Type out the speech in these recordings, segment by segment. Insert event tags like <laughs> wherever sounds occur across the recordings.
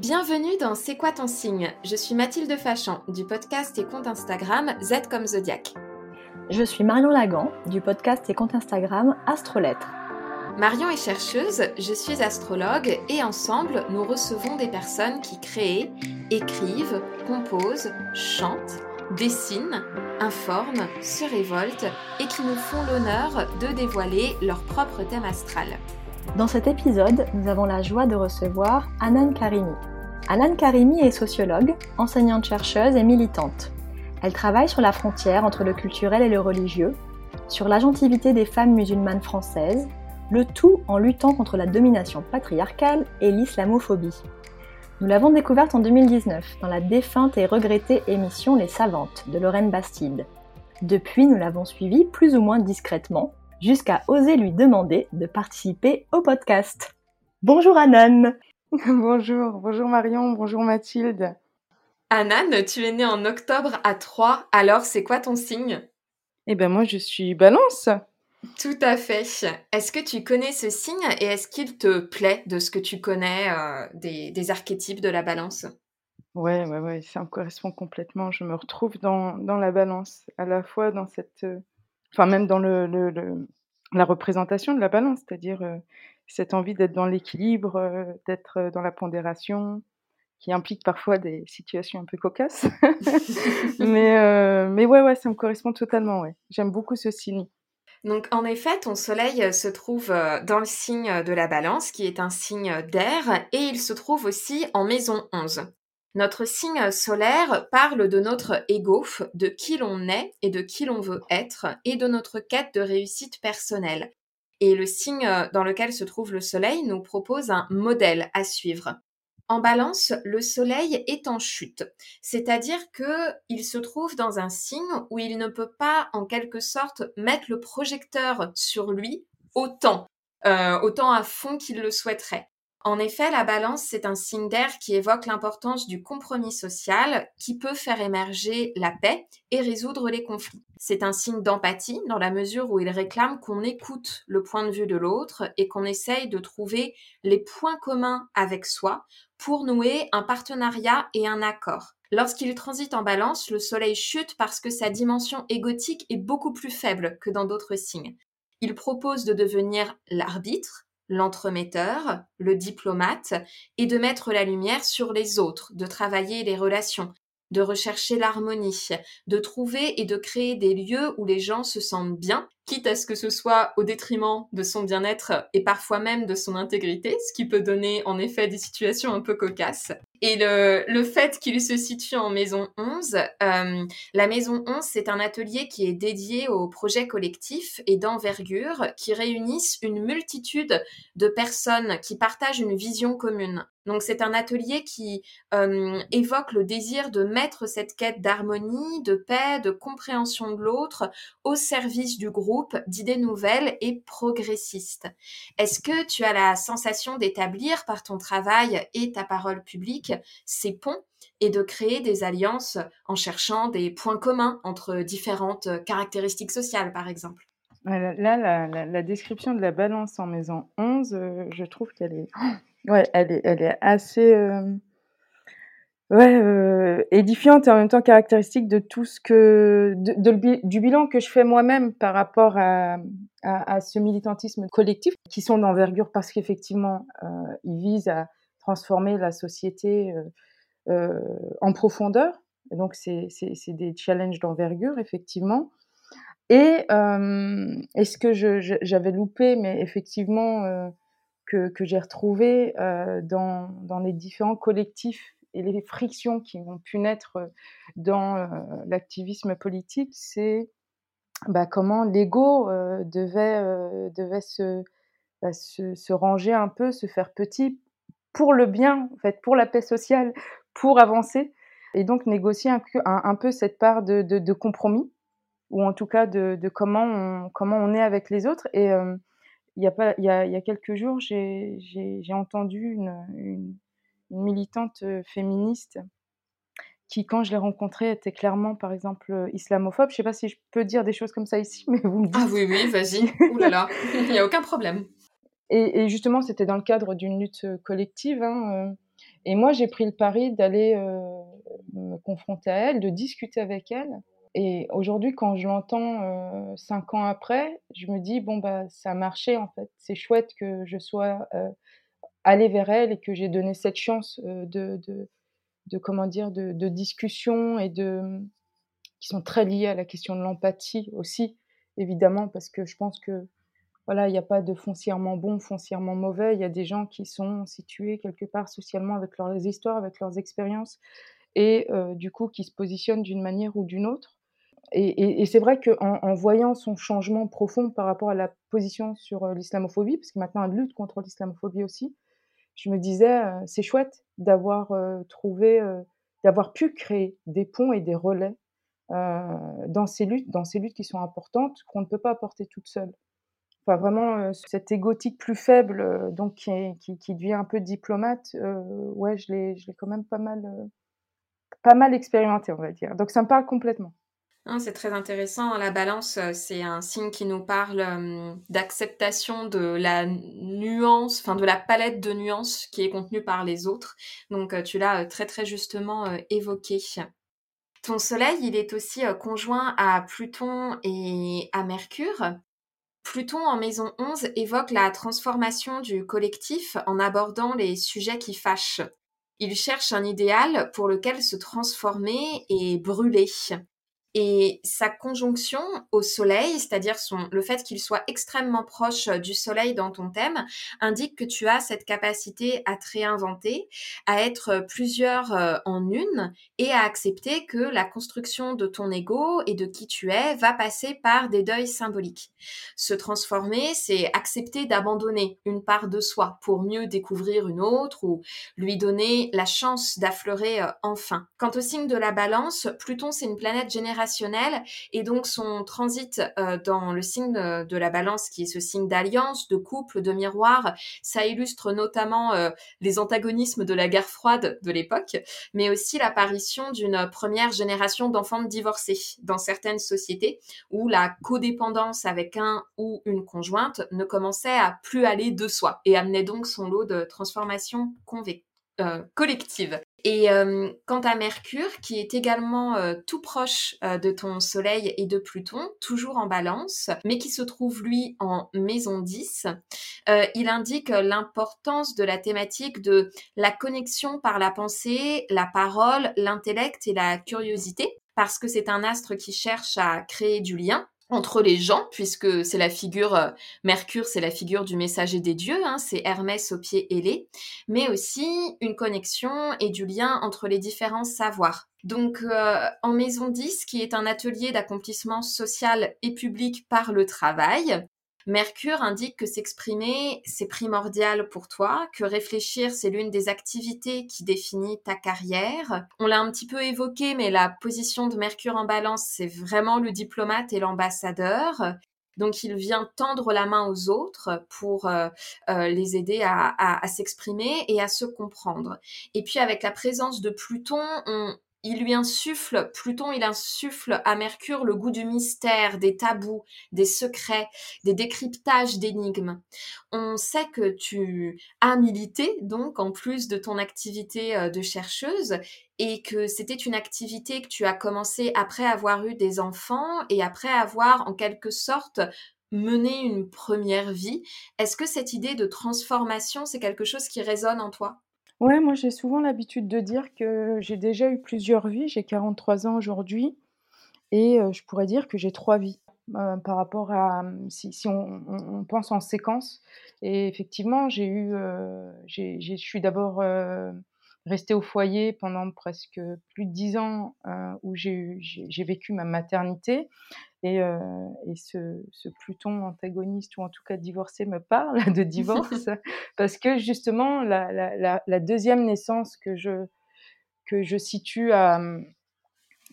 Bienvenue dans C'est quoi ton signe? Je suis Mathilde Fachan du podcast et compte Instagram Z comme Zodiac. Je suis Marion Lagan du podcast et compte Instagram Astrolettre. Marion est chercheuse, je suis astrologue et ensemble nous recevons des personnes qui créent, écrivent, composent, chantent, dessinent, informent, se révoltent et qui nous font l'honneur de dévoiler leur propre thème astral. Dans cet épisode, nous avons la joie de recevoir Anan Karimi. Anan Karimi est sociologue, enseignante-chercheuse et militante. Elle travaille sur la frontière entre le culturel et le religieux, sur l'agentivité des femmes musulmanes françaises, le tout en luttant contre la domination patriarcale et l'islamophobie. Nous l'avons découverte en 2019 dans la défunte et regrettée émission Les Savantes de Lorraine Bastide. Depuis, nous l'avons suivie plus ou moins discrètement, jusqu'à oser lui demander de participer au podcast. Bonjour Anan <laughs> Bonjour, bonjour Marion, bonjour Mathilde. Anan, tu es née en octobre à 3, alors c'est quoi ton signe? Eh ben moi je suis balance. Tout à fait. Est-ce que tu connais ce signe et est-ce qu'il te plaît de ce que tu connais euh, des, archétypes de la balance? Ouais, ouais, ouais, ça me correspond complètement. Je me retrouve dans, la balance, à la fois dans cette... Euh, enfin même dans le, la représentation de la balance, c'est-à-dire euh, cette envie d'être dans l'équilibre, euh, d'être euh, dans la pondération, qui implique parfois des situations un peu cocasses. <laughs> <laughs> mais, mais ouais, ouais, ça me correspond totalement, ouais. J'aime beaucoup ce signe. Donc en effet, ton soleil se trouve dans le signe de la balance, qui est un signe d'air, et il se trouve aussi en maison 11. Notre signe solaire parle de notre ego, de qui l'on est et de qui l'on veut être, et de notre quête de réussite personnelle. Et le signe dans lequel se trouve le soleil nous propose un modèle à suivre. En balance, le soleil est en chute, c'est-à-dire que il se trouve dans un signe où il ne peut pas, en quelque sorte, mettre le projecteur sur lui autant, euh, autant à fond qu'il le souhaiterait. En effet, la balance, c'est un signe d'air qui évoque l'importance du compromis social qui peut faire émerger la paix et résoudre les conflits. C'est un signe d'empathie dans la mesure où il réclame qu'on écoute le point de vue de l'autre et qu'on essaye de trouver les points communs avec soi pour nouer un partenariat et un accord. Lorsqu'il transite en balance, le soleil chute parce que sa dimension égotique est beaucoup plus faible que dans d'autres signes. Il propose de devenir l'arbitre, l'entremetteur, le diplomate, et de mettre la lumière sur les autres, de travailler les relations, de rechercher l'harmonie, de trouver et de créer des lieux où les gens se sentent bien, quitte à ce que ce soit au détriment de son bien-être et parfois même de son intégrité, ce qui peut donner en effet des situations un peu cocasses. Et le, fait qu'il se situe en maison 11, euh, la maison 11, c'est un atelier qui est dédié aux projets collectifs et d'envergure qui réunissent une multitude de personnes qui partagent une vision commune. Donc c'est un atelier qui euh, évoque le désir de mettre cette quête d'harmonie, de paix, de compréhension de l'autre au service du groupe, d'idées nouvelles et progressistes. Est-ce que tu as la sensation d'établir par ton travail et ta parole publique ces ponts et de créer des alliances en cherchant des points communs entre différentes caractéristiques sociales, par exemple? Là, la, description de la balance en maison 11, euh, je trouve qu'elle est, <gasps> ouais, elle est, elle est assez euh, ouais, euh, édifiante et en même temps caractéristique de tout ce que, du bilan que je fais moi-même par rapport à, à, ce militantisme collectif, qui sont d'envergure parce qu'effectivement, ils visent à transformer la société euh, euh, en profondeur. donc, c'est des challenges d'envergure, effectivement. Et est-ce que j'avais loupé, mais effectivement, que, que j'ai retrouvé dans, dans, les différents collectifs et les frictions qui ont pu naître dans l'activisme politique, c'est bah, comment l'ego devait, devait se, bah, se, se, ranger un peu, se faire petit pour le bien, en fait, pour la paix sociale, <laughs> pour avancer, et donc négocier un, peu cette part de, de, compromis, ou en tout cas de, comment, on, comment on est avec les autres. Et il, y a y a, y a quelques jours, j'ai entendu une, militante euh, féministe qui, quand je l'ai rencontrée, était clairement, par exemple, islamophobe. Je ne sais pas si je peux dire des choses comme ça ici, <laughs> mais vous me dites. Ah oui, oui, vas-y. <laughs> Ouh là là, il n'y a aucun problème. Et, justement, c'était dans le cadre d'une lutte collective. Hein, Et moi, j'ai pris le pari d'aller me confronter à elle, de discuter avec elle. Et aujourd'hui, quand je l'entends cinq ans après, je me dis bon bah ça a marché en fait. C'est chouette que je sois allée vers elle et que j'ai donné cette chance de, de, de, comment dire de, de discussion et de qui sont très liées à la question de l'empathie aussi, évidemment, parce que je pense que voilà, il n'y a pas de foncièrement bon, foncièrement mauvais. Il y a des gens qui sont situés quelque part socialement avec leurs histoires, avec leurs expériences, et euh, du coup qui se positionnent d'une manière ou d'une autre. Et, c'est vrai qu'en en voyant son changement profond par rapport à la position sur euh, l'islamophobie, parce que maintenant elle lutte contre l'islamophobie aussi, je me disais, c'est chouette d'avoir trouvé, d'avoir pu créer des ponts et des relais dans ces luttes, dans ces luttes qui sont importantes, qu'on ne peut pas apporter toute seule. Enfin, vraiment, cet égotique plus faible, donc qui, qui, qui, devient un peu diplomate, ouais, je l'ai quand même pas mal pas mal expérimenté, on va dire. Donc ça me parle complètement. C'est très intéressant. La balance, euh, c'est un signe qui nous parle euh, d'acceptation de la nuance, enfin de la palette de nuances qui est contenue par les autres. Donc euh, tu l'as très très justement évoqué. Ton soleil, il est aussi conjoint à Pluton et à Mercure. Pluton en maison 11 évoque la transformation du collectif en abordant les sujets qui fâchent. Il cherche un idéal pour lequel se transformer et brûler. Et sa conjonction au Soleil, c'est-à-dire le fait qu'il soit extrêmement proche euh, du Soleil dans ton thème, indique que tu as cette capacité à te réinventer, à être euh, plusieurs euh, en une et à accepter que la construction de ton ego et de qui tu es va passer par des deuils symboliques. Se transformer, c'est accepter d'abandonner une part de soi pour mieux découvrir une autre ou lui donner la chance d'affleurer enfin. Quant au signe de la balance, Pluton, c'est une planète générale et donc son transit euh, dans le signe de la balance qui est ce signe d'alliance, de couple, de miroir, ça illustre notamment euh, les antagonismes de la guerre froide de l'époque, mais aussi l'apparition d'une première génération d'enfants divorcés dans certaines sociétés où la codépendance avec un ou une conjointe ne commençait à plus aller de soi et amenait donc son lot de transformations. Euh, collective. Et euh, quant à Mercure, qui est également euh, tout proche de ton Soleil et de Pluton, toujours en balance, mais qui se trouve lui en maison 10, il indique l'importance de la thématique de la connexion par la pensée, la parole, l'intellect et la curiosité, parce que c'est un astre qui cherche à créer du lien entre les gens, puisque c'est la figure, euh, Mercure, c'est la figure du messager des dieux, hein, c'est Hermès au pied ailé, mais aussi une connexion et du lien entre les différents savoirs. Donc, euh, en Maison 10, qui est un atelier d'accomplissement social et public par le travail, Mercure indique que s'exprimer, c'est primordial pour toi, que réfléchir, c'est l'une des activités qui définit ta carrière. On l'a un petit peu évoqué, mais la position de Mercure en balance, c'est vraiment le diplomate et l'ambassadeur. Donc il vient tendre la main aux autres pour euh, euh, les aider à s'exprimer et à se comprendre. Et puis avec la présence de Pluton, on, il lui insuffle, Pluton, il insuffle à Mercure le goût du mystère, des tabous, des secrets, des décryptages d'énigmes. On sait que tu as milité, donc, en plus de ton activité euh, de chercheuse, et que c'était une activité que tu as commencé après avoir eu des enfants et après avoir, en quelque sorte, mené une première vie. Est-ce que cette idée de transformation, c'est quelque chose qui résonne en toi? Ouais, moi j'ai souvent l'habitude de dire que j'ai déjà eu plusieurs vies. J'ai 43 ans aujourd'hui et je pourrais dire que j'ai trois vies, par rapport à, mmh, si on pense en séquence et effectivement j'ai eu, j'ai je suis d'abord, restée au foyer pendant presque plus de 10 ans, où j'ai j'ai vécu ma maternité et, et ce, ce, Pluton antagoniste, ou en tout cas divorcé, me parle <laughs> de divorce, <laughs> parce que justement, la, la, la, deuxième naissance que je, que je situe à,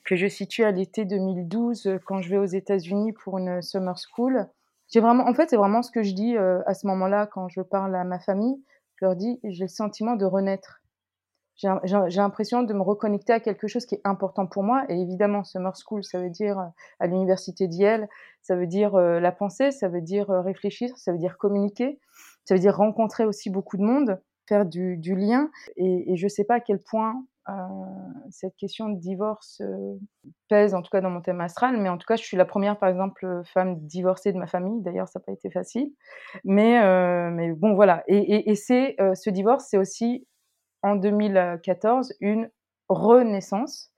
que je situe à l'été 2012, quand je vais aux États-Unis pour une summer school, j'ai vraiment, en fait, c'est vraiment ce que je dis à ce moment-là quand je parle à ma famille. Je leur dis, j'ai le sentiment de renaître j'ai l'impression de me reconnecter à quelque chose qui est important pour moi. Et évidemment, Summer School, ça veut dire euh, à l'université d'Yale, ça veut dire euh, la pensée, ça veut dire euh, réfléchir, ça veut dire communiquer, ça veut dire rencontrer aussi beaucoup de monde. faire du, lien. Et, je ne sais pas à quel point cette question de divorce pèse, en tout cas dans mon thème astral, mais en tout cas, je suis la première, par exemple, femme divorcée de ma famille. D'ailleurs, ça n'a pas été facile. Mais, mais bon, voilà. Et, c'est ce divorce, c'est aussi en 2014 une renaissance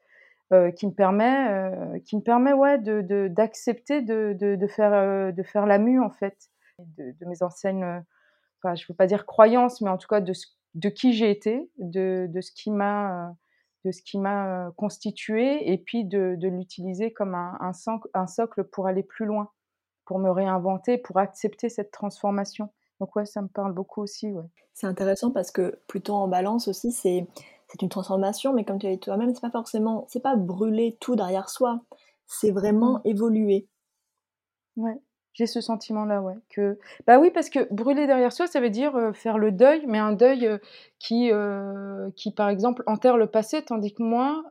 qui me permet, qui me permet ouais, d'accepter de, de, de, faire, de faire la mue, en fait, de, de mes anciennes enfin, je ne veux pas dire croyance, mais en tout cas de, de qui j'ai été, de, de, ce qui m'a de ce qui m'a constitué, et puis de, de l'utiliser comme un, un, socle pour aller plus loin, pour me réinventer, pour accepter cette transformation. Donc ouais, ça me parle beaucoup aussi. Ouais. C'est intéressant parce que plutôt en balance aussi, c'est c'est une transformation, mais comme tu as dit toi-même, c'est pas forcément, c'est pas brûler tout derrière soi, c'est vraiment mmh. évoluer. Ouais. J'ai ce sentiment-là, ouais. Que... Bah oui, parce que brûler derrière soi, ça veut dire euh, faire le deuil, mais un deuil euh, qui, euh, qui, par exemple, enterre le passé, tandis que moi,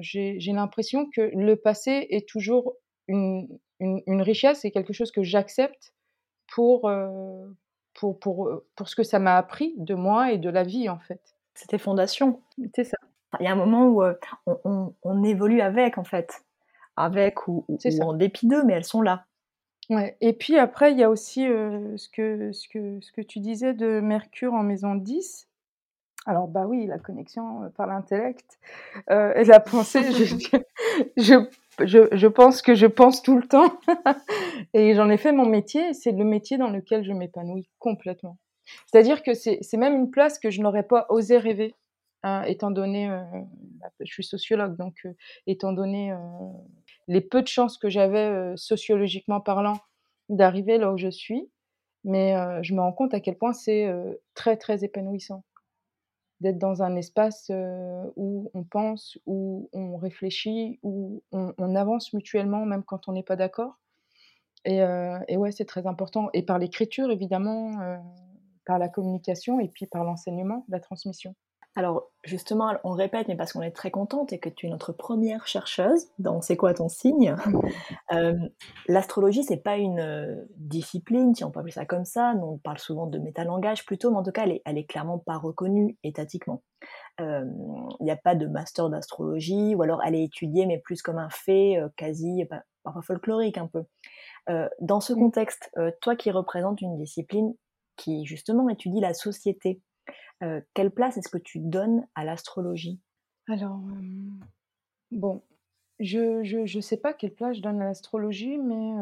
j'ai l'impression que le passé est toujours une, une, richesse et quelque chose que j'accepte pour, pour, pour, pour ce que ça m'a appris de moi et de la vie, en fait. C'était fondation. C'est ça. Il y a un moment où on, on, évolue avec, en fait. Avec ou, ou en dépit d'eux, mais elles sont là. Ouais. Et puis après, il y a aussi ce, que, ce, que, ce que tu disais de Mercure en maison 10. Alors, bah oui, la connexion par l'intellect et la <laughs> pensée, je, je, je, pense que je pense tout le temps. <laughs> et j'en ai fait mon métier, c'est le métier dans lequel je m'épanouis complètement. C'est-à-dire que c'est même une place que je n'aurais pas osé rêver, hein, étant donné, bah, je suis sociologue, donc étant donné les peu de chances que j'avais sociologiquement parlant d'arriver là où je suis. Mais je me rends compte à quel point c'est très, très épanouissant d'être dans un espace où on pense, où on réfléchit, où on, avance mutuellement, même quand on n'est pas d'accord. Et, et, ouais, c'est très important. Et par l'écriture, évidemment, par la communication et puis par l'enseignement, la transmission. Alors justement, on répète, mais parce qu'on est très contente et que tu es notre première chercheuse dans C'est quoi ton signe? <laughs> Euh, L'astrologie, c'est pas une euh, discipline, si on peut appeler ça comme ça. Nous, on parle souvent de métalangage plutôt, mais en tout cas, elle est, clairement pas reconnue étatiquement. Il n'y a pas de master d'astrologie, ou alors elle est étudiée, mais plus comme un fait euh, quasi, parfois folklorique un peu. dans ce mmh. contexte, toi qui représentes une discipline qui justement étudie la société, euh, quelle place est-ce que tu donnes à l'astrologie? Alors, bon, je ne sais pas quelle place je donne à l'astrologie, mais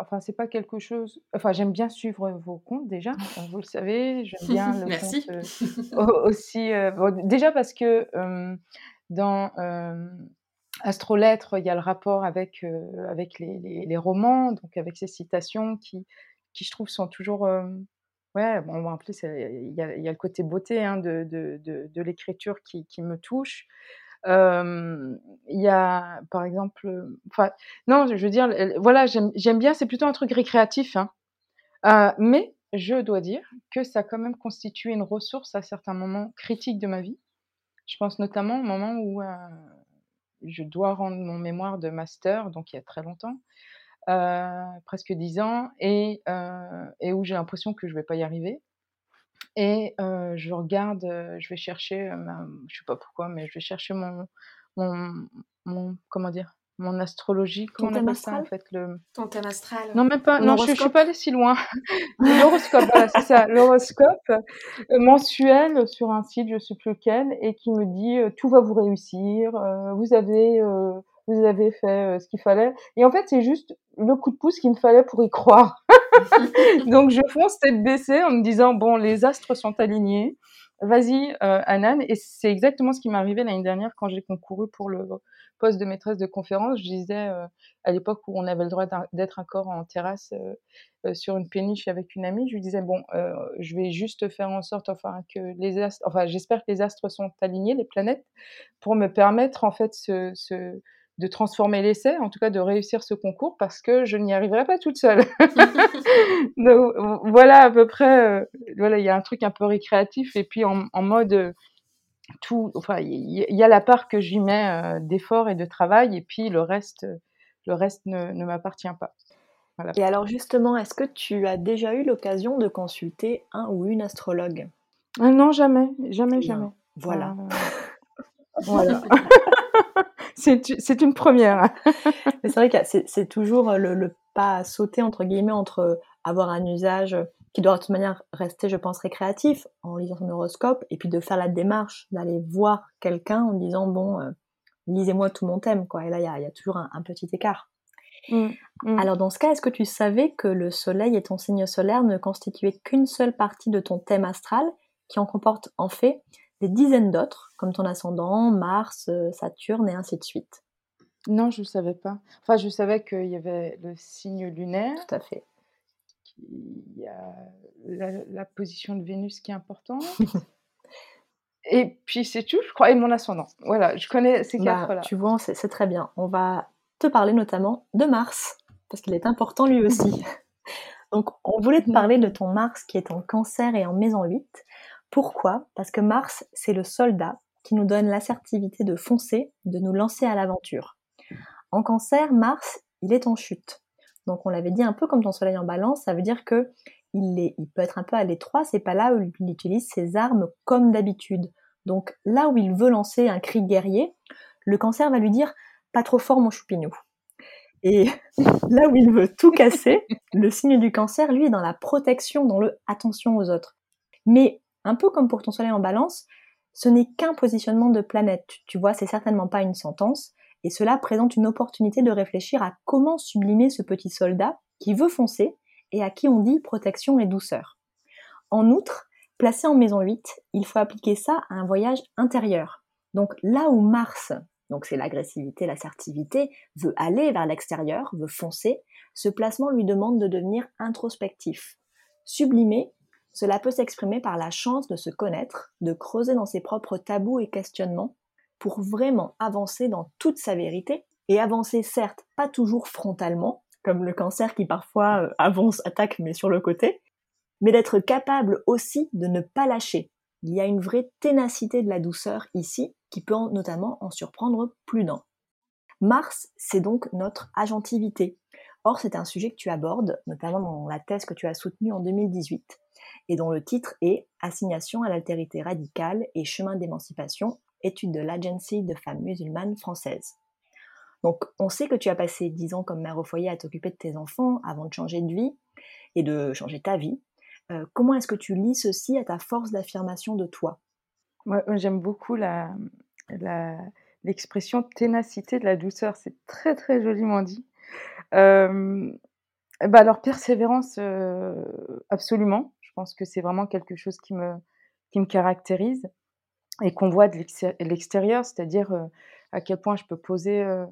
enfin, c'est pas quelque chose. Enfin, j'aime bien suivre vos comptes déjà, vous le savez. J'aime bien <laughs> le Merci. compte aussi. déjà parce que dans Astrolettre, il y a le rapport avec, avec les, les, romans, donc avec ces citations qui, qui je trouve, sont toujours Ouais, bon, en plus, il y a, le côté beauté hein, de, l'écriture qui, me touche. Il y a, par exemple, non, je veux dire, voilà, j'aime bien, c'est plutôt un truc récréatif, hein. Mais je dois dire que ça a quand même constitué une ressource à certains moments critiques de ma vie. Je pense notamment au moment où je dois rendre mon mémoire de master, donc il y a très longtemps. Euh, presque 10 ans, et, euh, et où j'ai l'impression que je vais pas y arriver. Et euh, je regarde, je vais chercher, je sais pas pourquoi, mais je vais chercher mon, mon, mon comment dire, mon astrologie, comment on appelle ça en fait le... Ton thème astral Non, même pas, non, je, je suis pas allée si loin. <laughs> <laughs> L'horoscope, voilà, c'est ça, l'horoscope mensuel sur un site, je sais plus lequel, et qui me dit tout va vous réussir, vous avez vous avez fait ce qu'il fallait. Et en fait, c'est juste le coup de pouce qu'il me fallait pour y croire. <laughs> Donc, je fonce tête baissée en me disant, bon, les astres sont alignés. Vas-y, euh, Anan. Et c'est exactement ce qui m'est arrivé l'année dernière quand j'ai concouru pour le poste de maîtresse de conférence. Je disais, à l'époque où on avait le droit d'être encore en terrasse sur une péniche avec une amie, je lui disais, bon, je vais juste faire en sorte, enfin, que les astres, enfin, j'espère que les astres sont alignés, les planètes, pour me permettre, en fait, ce, ce de transformer l'essai, en tout cas de réussir ce concours, parce que je n'y arriverai pas toute seule. <laughs> Donc, voilà à peu près, euh, voilà, il y a un truc un peu récréatif, et puis en, mode euh, tout, enfin, il y, a la part que j'y mets euh, d'effort et de travail, et puis le reste, le reste ne, ne m'appartient pas. Et alors justement, est-ce que tu as déjà eu l'occasion de consulter un ou une astrologue? Ah non, jamais, jamais, jamais. Voilà. <laughs> voilà. <laughs> <laughs> c'est une première. <laughs> c'est vrai que c'est toujours le, le, pas à sauter, entre guillemets, entre avoir un usage qui doit de toute manière rester, je pense, récréatif en lisant son horoscope, et puis de faire la démarche d'aller voir quelqu'un en disant bon, euh, lisez-moi tout mon thème, quoi. Et là, il y a, y a, toujours un, petit écart. Mmh, mmh. Alors dans ce cas, est-ce que tu savais que le Soleil et ton signe solaire ne constituaient qu'une seule partie de ton thème astral, qui en comporte en fait des dizaines d'autres, comme ton ascendant, Mars, euh, Saturne et ainsi de suite Non, je ne savais pas. Enfin, je savais qu'il y avait le signe lunaire. Tout à fait il y a la, position de Vénus qui est importante. <laughs> et puis c'est tout, je crois, et mon ascendant. Voilà, je connais ces bah, quatre-là. Tu vois, c'est très bien. On va te parler notamment de Mars, parce qu'il est important lui aussi. <laughs> Donc, on voulait te mmh. parler de ton Mars qui est en cancer et en maison 8. Pourquoi? Parce que Mars, c'est le soldat qui nous donne l'assertivité de foncer, de nous lancer à l'aventure. En cancer, Mars, il est en chute. Donc on l'avait dit un peu comme ton soleil en balance, ça veut dire que il, peut être un peu à l'étroit, c'est pas là où il utilise ses armes comme d'habitude. Donc là où il veut lancer un cri guerrier, le cancer va lui dire pas trop fort mon choupinou. Et <laughs> là où il veut tout casser, le signe du cancer, lui, est dans la protection, dans le attention aux autres. Mais un peu comme pour ton soleil en balance, ce n'est qu'un positionnement de planète. Tu vois, c'est certainement pas une sentence et cela présente une opportunité de réfléchir à comment sublimer ce petit soldat qui veut foncer et à qui on dit protection et douceur. En outre, placé en maison 8, il faut appliquer ça à un voyage intérieur. Donc là où Mars, donc c'est l'agressivité, l'assertivité, veut aller vers l'extérieur, veut foncer, ce placement lui demande de devenir introspectif. Sublimer, cela peut s'exprimer par la chance de se connaître, de creuser dans ses propres tabous et questionnements, pour vraiment avancer dans toute sa vérité et avancer certes pas toujours frontalement, comme le cancer qui parfois euh, avance, attaque mais sur le côté, mais d'être capable aussi de ne pas lâcher. Il y a une vraie ténacité de la douceur ici qui peut notamment en surprendre plus d'un. Mars, c'est donc notre agentivité. Or, c'est un sujet que tu abordes, notamment dans la thèse que tu as soutenue en 2018, et dont le titre est Assignation à l'altérité radicale et chemin d'émancipation étude de l'Agency de femmes musulmanes françaises. Donc, on sait que tu as passé dix ans comme mère au foyer à t'occuper de tes enfants avant de changer de vie et de changer ta vie. Euh, comment est-ce que tu lis ceci à ta force d'affirmation de toi? Moi, j'aime beaucoup l'expression ténacité de la douceur. C'est très, très joliment dit. Euh, bah alors, persévérance, euh, absolument. Je pense que c'est vraiment quelque chose qui me, qui me caractérise et qu'on voit de l'extérieur, c'est-à-dire euh, à quel point je peux poser, euh,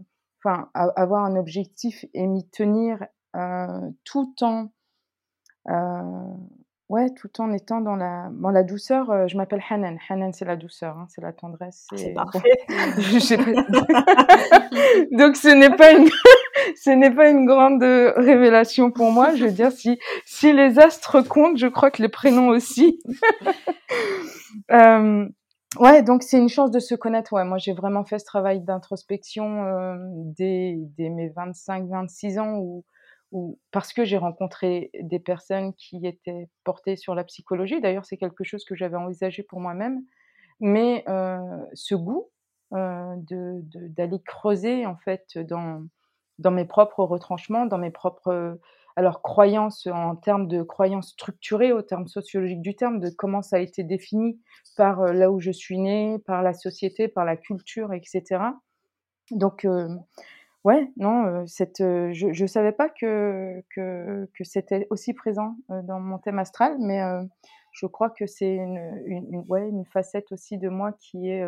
enfin, avoir un objectif et m'y tenir euh, tout en, ouais, tout en étant dans la, dans la douceur. je m'appelle Hanan. Hanan, c'est la douceur, hein, c'est la tendresse. Ah, c'est parfait. <laughs> <laughs> Donc ce n'est pas une, <laughs> ce n'est pas une grande révélation pour moi. Je veux dire, si, si les astres comptent, je crois que les prénoms aussi. euh, Ouais, donc c'est une chance de se connaître. Ouais, moi j'ai vraiment fait ce travail d'introspection euh, dès, dès, mes 25-26 ans où, où, parce que j'ai rencontré des personnes qui étaient portées sur la psychologie. D'ailleurs, c'est quelque chose que j'avais envisagé pour moi-même. Mais ce goût euh, d'aller creuser en fait dans, dans mes propres retranchements, dans mes propres alors croyance en termes de croyances structurées, au terme sociologique du terme, de comment ça a été défini par là où je suis née, par la société, par la culture, etc. Donc, ouais, non, cette, je ne savais pas que, que, que c'était aussi présent dans mon thème astral, mais je crois que c'est une, ouais, une facette aussi de moi qui est...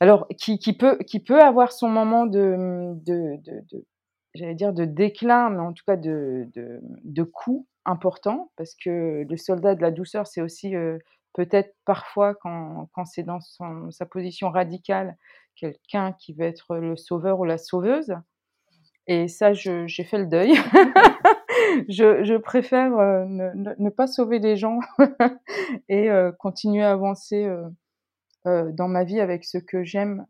alors, qui, qui, peut, qui peut avoir son moment de, de, de j'allais dire de déclin, mais en tout cas de, de, de coût important, parce que le soldat de la douceur, c'est aussi peut-être parfois, quand, quand c'est dans sa position radicale, quelqu'un qui veut être le sauveur ou la sauveuse. Et ça, j'ai fait le deuil. <laughs> je, préfère ne, ne, pas sauver les gens <laughs> et continuer à avancer dans ma vie avec ce que j'aime,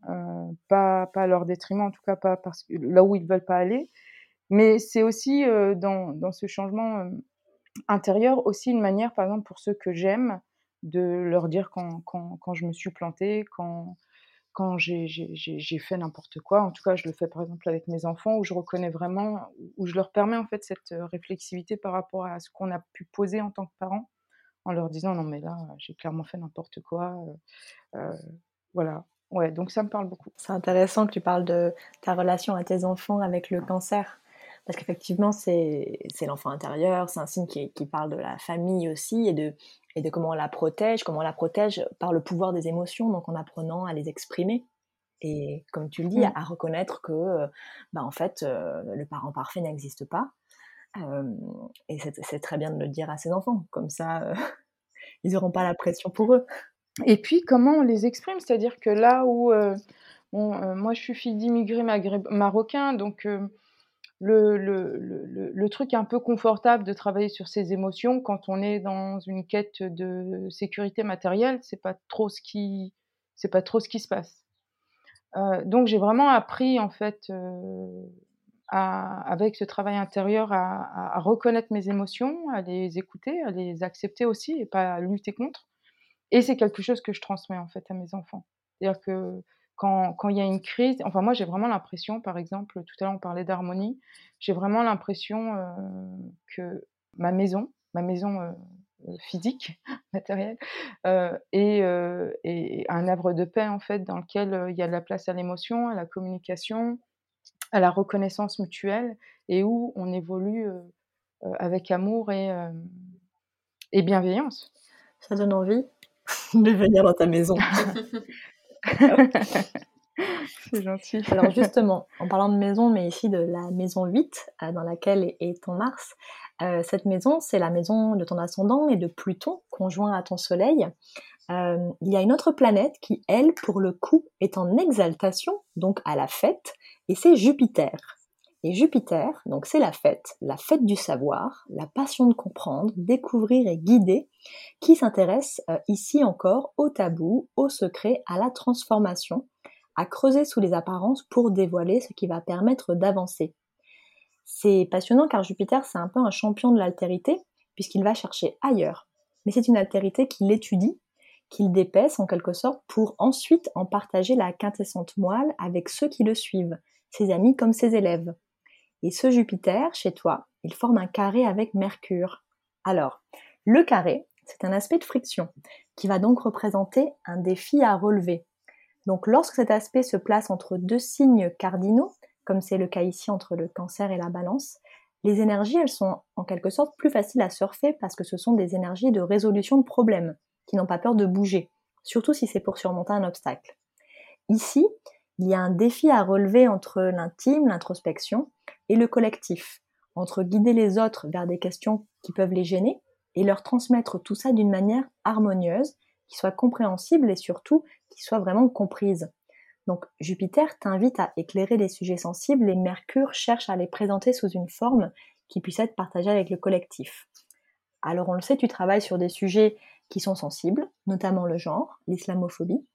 pas, à leur détriment, en tout cas pas parce là où ils veulent pas aller. Mais c'est aussi dans, ce changement intérieur aussi une manière, par exemple, pour ceux que j'aime, de leur dire quand, quand, quand je me suis plantée, quand, quand j'ai fait n'importe quoi. En tout cas, je le fais par exemple avec mes enfants, où je reconnais vraiment, où je leur permets en fait cette réflexivité par rapport à ce qu'on a pu poser en tant que parent, en leur disant non mais là, j'ai clairement fait n'importe quoi. Euh, voilà. Ouais, donc ça me parle beaucoup. C'est intéressant que tu parles de ta relation à tes enfants avec le cancer. Parce qu'effectivement, c'est l'enfant intérieur, c'est un signe qui, qui, parle de la famille aussi et de, et de comment on la protège, comment on la protège par le pouvoir des émotions, donc en apprenant à les exprimer. Et comme tu le dis, mmh. à, reconnaître que, bah, en fait, euh, le parent parfait n'existe pas. Euh, et c'est très bien de le dire à ses enfants, comme ça, euh, <laughs> ils n'auront pas la pression pour eux. Et puis, comment on les exprime? C'est-à-dire que là où, moi, je suis fille d'immigrés marocains, donc le, le, le, truc un peu confortable de travailler sur ses émotions quand on est dans une quête de sécurité matérielle, c'est pas trop ce qui c'est pas trop ce qui se passe. Euh, donc j'ai vraiment appris en fait euh, avec ce travail intérieur à, à, reconnaître mes émotions, à les écouter, à les accepter aussi et pas à lutter contre. Et c'est quelque chose que je transmets en fait à mes enfants. C'est-à-dire que quand, quand il y a une crise, enfin moi j'ai vraiment l'impression, par exemple, tout à l'heure on parlait d'harmonie, j'ai vraiment l'impression euh, que ma maison, ma maison euh, physique, <laughs> matérielle, euh, est, est, un arbre de paix en fait dans lequel il y a de la place à l'émotion, à la communication, à la reconnaissance mutuelle et où on évolue avec amour et, et bienveillance. Ça donne envie <laughs> de venir dans ta maison. <laughs> <laughs> C'est gentil. Alors justement, <laughs> en parlant de maison, mais ici de la maison 8, euh, dans laquelle est ton Mars, euh, cette maison, c'est la maison de ton ascendant et de Pluton, conjoint à ton Soleil. Euh, il y a une autre planète qui, elle, pour le coup, est en exaltation, donc à la fête, et c'est Jupiter. Et Jupiter, donc c'est la fête, la fête du savoir, la passion de comprendre, découvrir et guider, qui s'intéresse euh, ici encore au tabou, au secret, à la transformation, à creuser sous les apparences pour dévoiler ce qui va permettre d'avancer. C'est passionnant car Jupiter, c'est un peu un champion de l'altérité, puisqu'il va chercher ailleurs. Mais c'est une altérité qu'il étudie, qu'il dépaisse en quelque sorte, pour ensuite en partager la quintessente moelle avec ceux qui le suivent, ses amis comme ses élèves. Et ce Jupiter, chez toi, il forme un carré avec Mercure. Alors, le carré, c'est un aspect de friction qui va donc représenter un défi à relever. Donc lorsque cet aspect se place entre deux signes cardinaux, comme c'est le cas ici entre le cancer et la balance, les énergies, elles sont en quelque sorte plus faciles à surfer parce que ce sont des énergies de résolution de problèmes, qui n'ont pas peur de bouger, surtout si c'est pour surmonter un obstacle. Ici, il y a un défi à relever entre l'intime, l'introspection, et le collectif, entre guider les autres vers des questions qui peuvent les gêner et leur transmettre tout ça d'une manière harmonieuse, qui soit compréhensible et surtout qui soit vraiment comprise. Donc Jupiter t'invite à éclairer les sujets sensibles et Mercure cherche à les présenter sous une forme qui puisse être partagée avec le collectif. Alors on le sait, tu travailles sur des sujets qui sont sensibles, notamment le genre, l'islamophobie,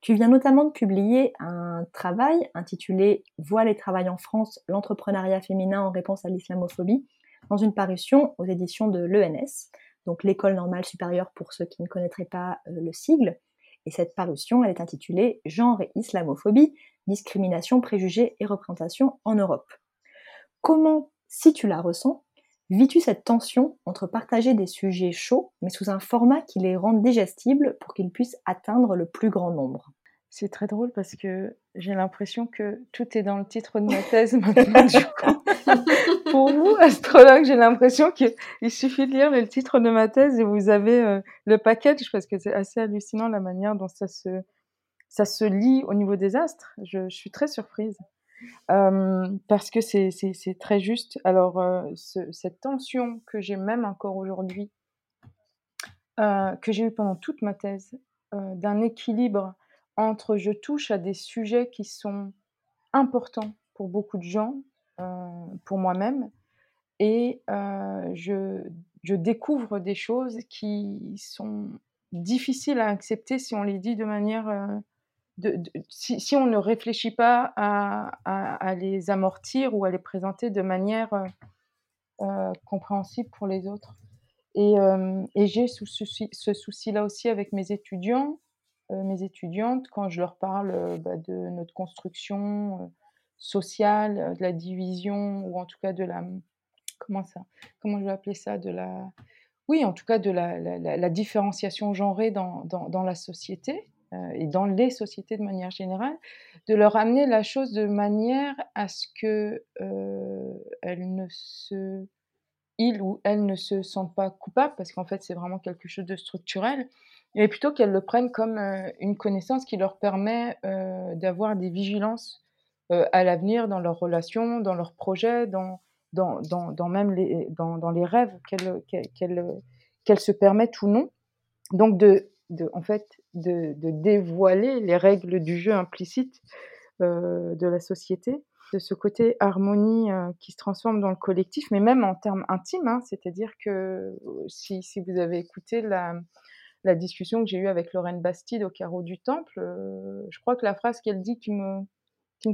tu viens notamment de publier un travail intitulé Voile et travail en France, l'entrepreneuriat féminin en réponse à l'islamophobie, dans une parution aux éditions de l'ENS, donc l'école normale supérieure pour ceux qui ne connaîtraient pas euh, le sigle. Et cette parution, elle est intitulée Genre et islamophobie, discrimination, préjugés et représentation en Europe. Comment, si tu la ressens, vis-tu cette tension entre partager des sujets chauds, mais sous un format qui les rende digestibles pour qu'ils puissent atteindre le plus grand nombre? C'est très drôle parce que j'ai l'impression que tout est dans le titre de ma thèse <laughs> maintenant. <laughs> pour vous, astrologue, j'ai l'impression qu'il suffit de lire le titre de ma thèse et vous avez euh, le package parce que c'est assez hallucinant la manière dont ça se, ça se lit au niveau des astres. je suis très surprise parce que c'est très juste. Alors, cette tension que j'ai même encore aujourd'hui, que j'ai eu pendant toute ma thèse, d'un équilibre entre je touche à des sujets qui sont importants pour beaucoup de gens, pour moi-même, et je, je découvre des choses qui sont difficiles à accepter si on les dit de manière si, on ne réfléchit pas à, les amortir ou à les présenter de manière euh, euh, compréhensible pour les autres. Et, et j'ai ce souci, souci-là aussi avec mes étudiants, mes étudiantes, quand je leur parle bah, de notre construction sociale, de la division, ou en tout cas de la... Comment ça Comment je vais appeler ça De la... Oui, en tout cas de la, différenciation genrée dans la société. Euh, et dans les sociétés de manière générale, de leur amener la chose de manière à ce que euh, ne se, ils ou elles ne se sentent pas coupables, parce qu'en fait c'est vraiment quelque chose de structurel, et plutôt qu'elles le prennent comme euh, une connaissance qui leur permet d'avoir des vigilances à l'avenir dans leurs relations, dans leurs projets, dans, dans, dans, même les, dans, les rêves qu'elles qu'elles qu'elles se permettent ou non. Donc de de, en fait, de, dévoiler les règles du jeu implicites euh, de la société, de ce côté harmonie euh, qui se transforme dans le collectif, mais même en termes intimes, hein, c'est-à-dire que euh, si, vous avez écouté la, discussion que j'ai eue avec Lorraine Bastide au carreau du Temple, je crois que la phrase qu'elle dit qui me,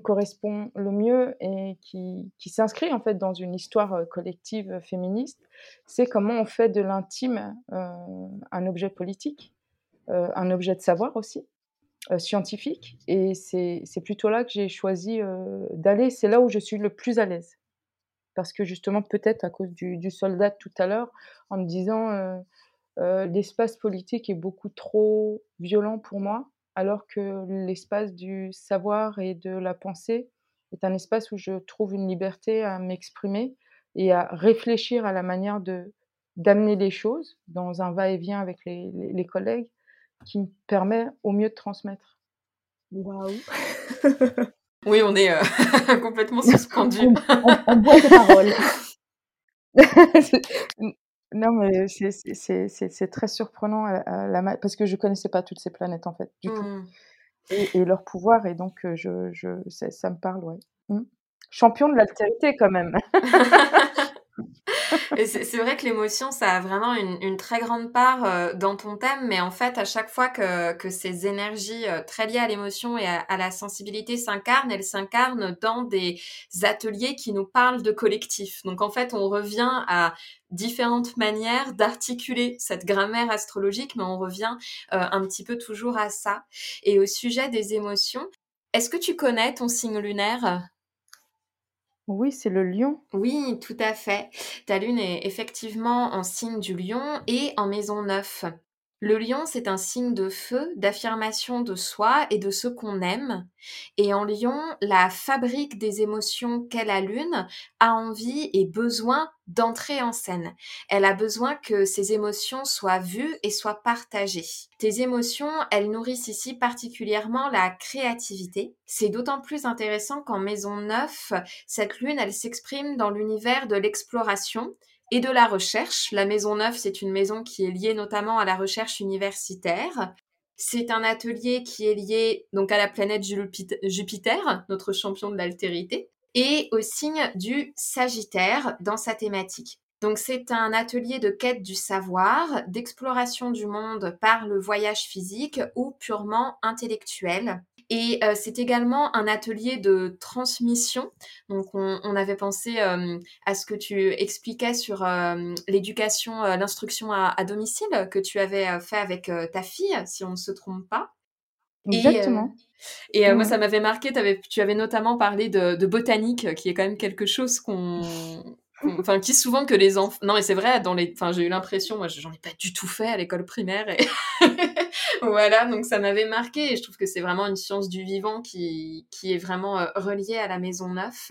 correspond le mieux et qui, s'inscrit en fait dans une histoire collective féministe, c'est comment on fait de l'intime un objet politique un objet de savoir aussi, euh, scientifique. Et c'est plutôt là que j'ai choisi euh, d'aller. C'est là où je suis le plus à l'aise. Parce que justement, peut-être à cause du, soldat tout à l'heure, en me disant l'espace politique est beaucoup trop violent pour moi, alors que l'espace du savoir et de la pensée est un espace où je trouve une liberté à m'exprimer et à réfléchir à la manière d'amener les choses dans un va-et-vient avec les, collègues qui me permet au mieux de transmettre. Waouh <laughs> Oui, on est euh, <laughs> complètement suspendu. on, boit tes paroles. <laughs> non, mais c'est très surprenant la, parce que je connaissais pas toutes ces planètes en fait, du tout. Mmh. Et, leur pouvoir, et donc euh, je, je, ça, me parle, ouais. Mmh. Champion de l'altérité quand même. <laughs> c'est vrai que l'émotion, ça a vraiment une, très grande part euh, dans ton thème, mais en fait, à chaque fois que, ces énergies euh, très liées à l'émotion et à, la sensibilité s'incarnent, elles s'incarnent dans des ateliers qui nous parlent de collectif. Donc en fait, on revient à différentes manières d'articuler cette grammaire astrologique, mais on revient euh, un petit peu toujours à ça. Et au sujet des émotions, est-ce que tu connais ton signe lunaire? Oui, c'est le lion. Oui, tout à fait. Ta lune est effectivement en signe du lion et en maison 9. Le lion, c'est un signe de feu, d'affirmation de soi et de ce qu'on aime. Et en lion, la fabrique des émotions qu'est la lune a envie et besoin d'entrer en scène. Elle a besoin que ces émotions soient vues et soient partagées. Tes émotions, elles nourrissent ici particulièrement la créativité. C'est d'autant plus intéressant qu'en maison 9, cette lune, elle s'exprime dans l'univers de l'exploration, et de la recherche. La Maison Neuve, c'est une maison qui est liée notamment à la recherche universitaire. C'est un atelier qui est lié donc à la planète Jupiter, notre champion de l'altérité, et au signe du Sagittaire dans sa thématique. Donc c'est un atelier de quête du savoir, d'exploration du monde par le voyage physique ou purement intellectuel. Et euh, c'est également un atelier de transmission. Donc, on, avait pensé euh, à ce que tu expliquais sur euh, l'éducation, l'instruction à, domicile que tu avais fait avec ta fille, si on ne se trompe pas. Exactement. Et, moi, ça m'avait marqué. tu avais notamment parlé de, botanique, qui est quand même quelque chose qu'on enfin qui souvent que les enfants non mais c'est vrai dans les enfin j'ai eu l'impression moi j'en ai pas du tout fait à l'école primaire et <laughs> voilà, donc ça m'avait marqué et je trouve que c'est vraiment une science du vivant qui, qui est vraiment euh, reliée à la maison neuf.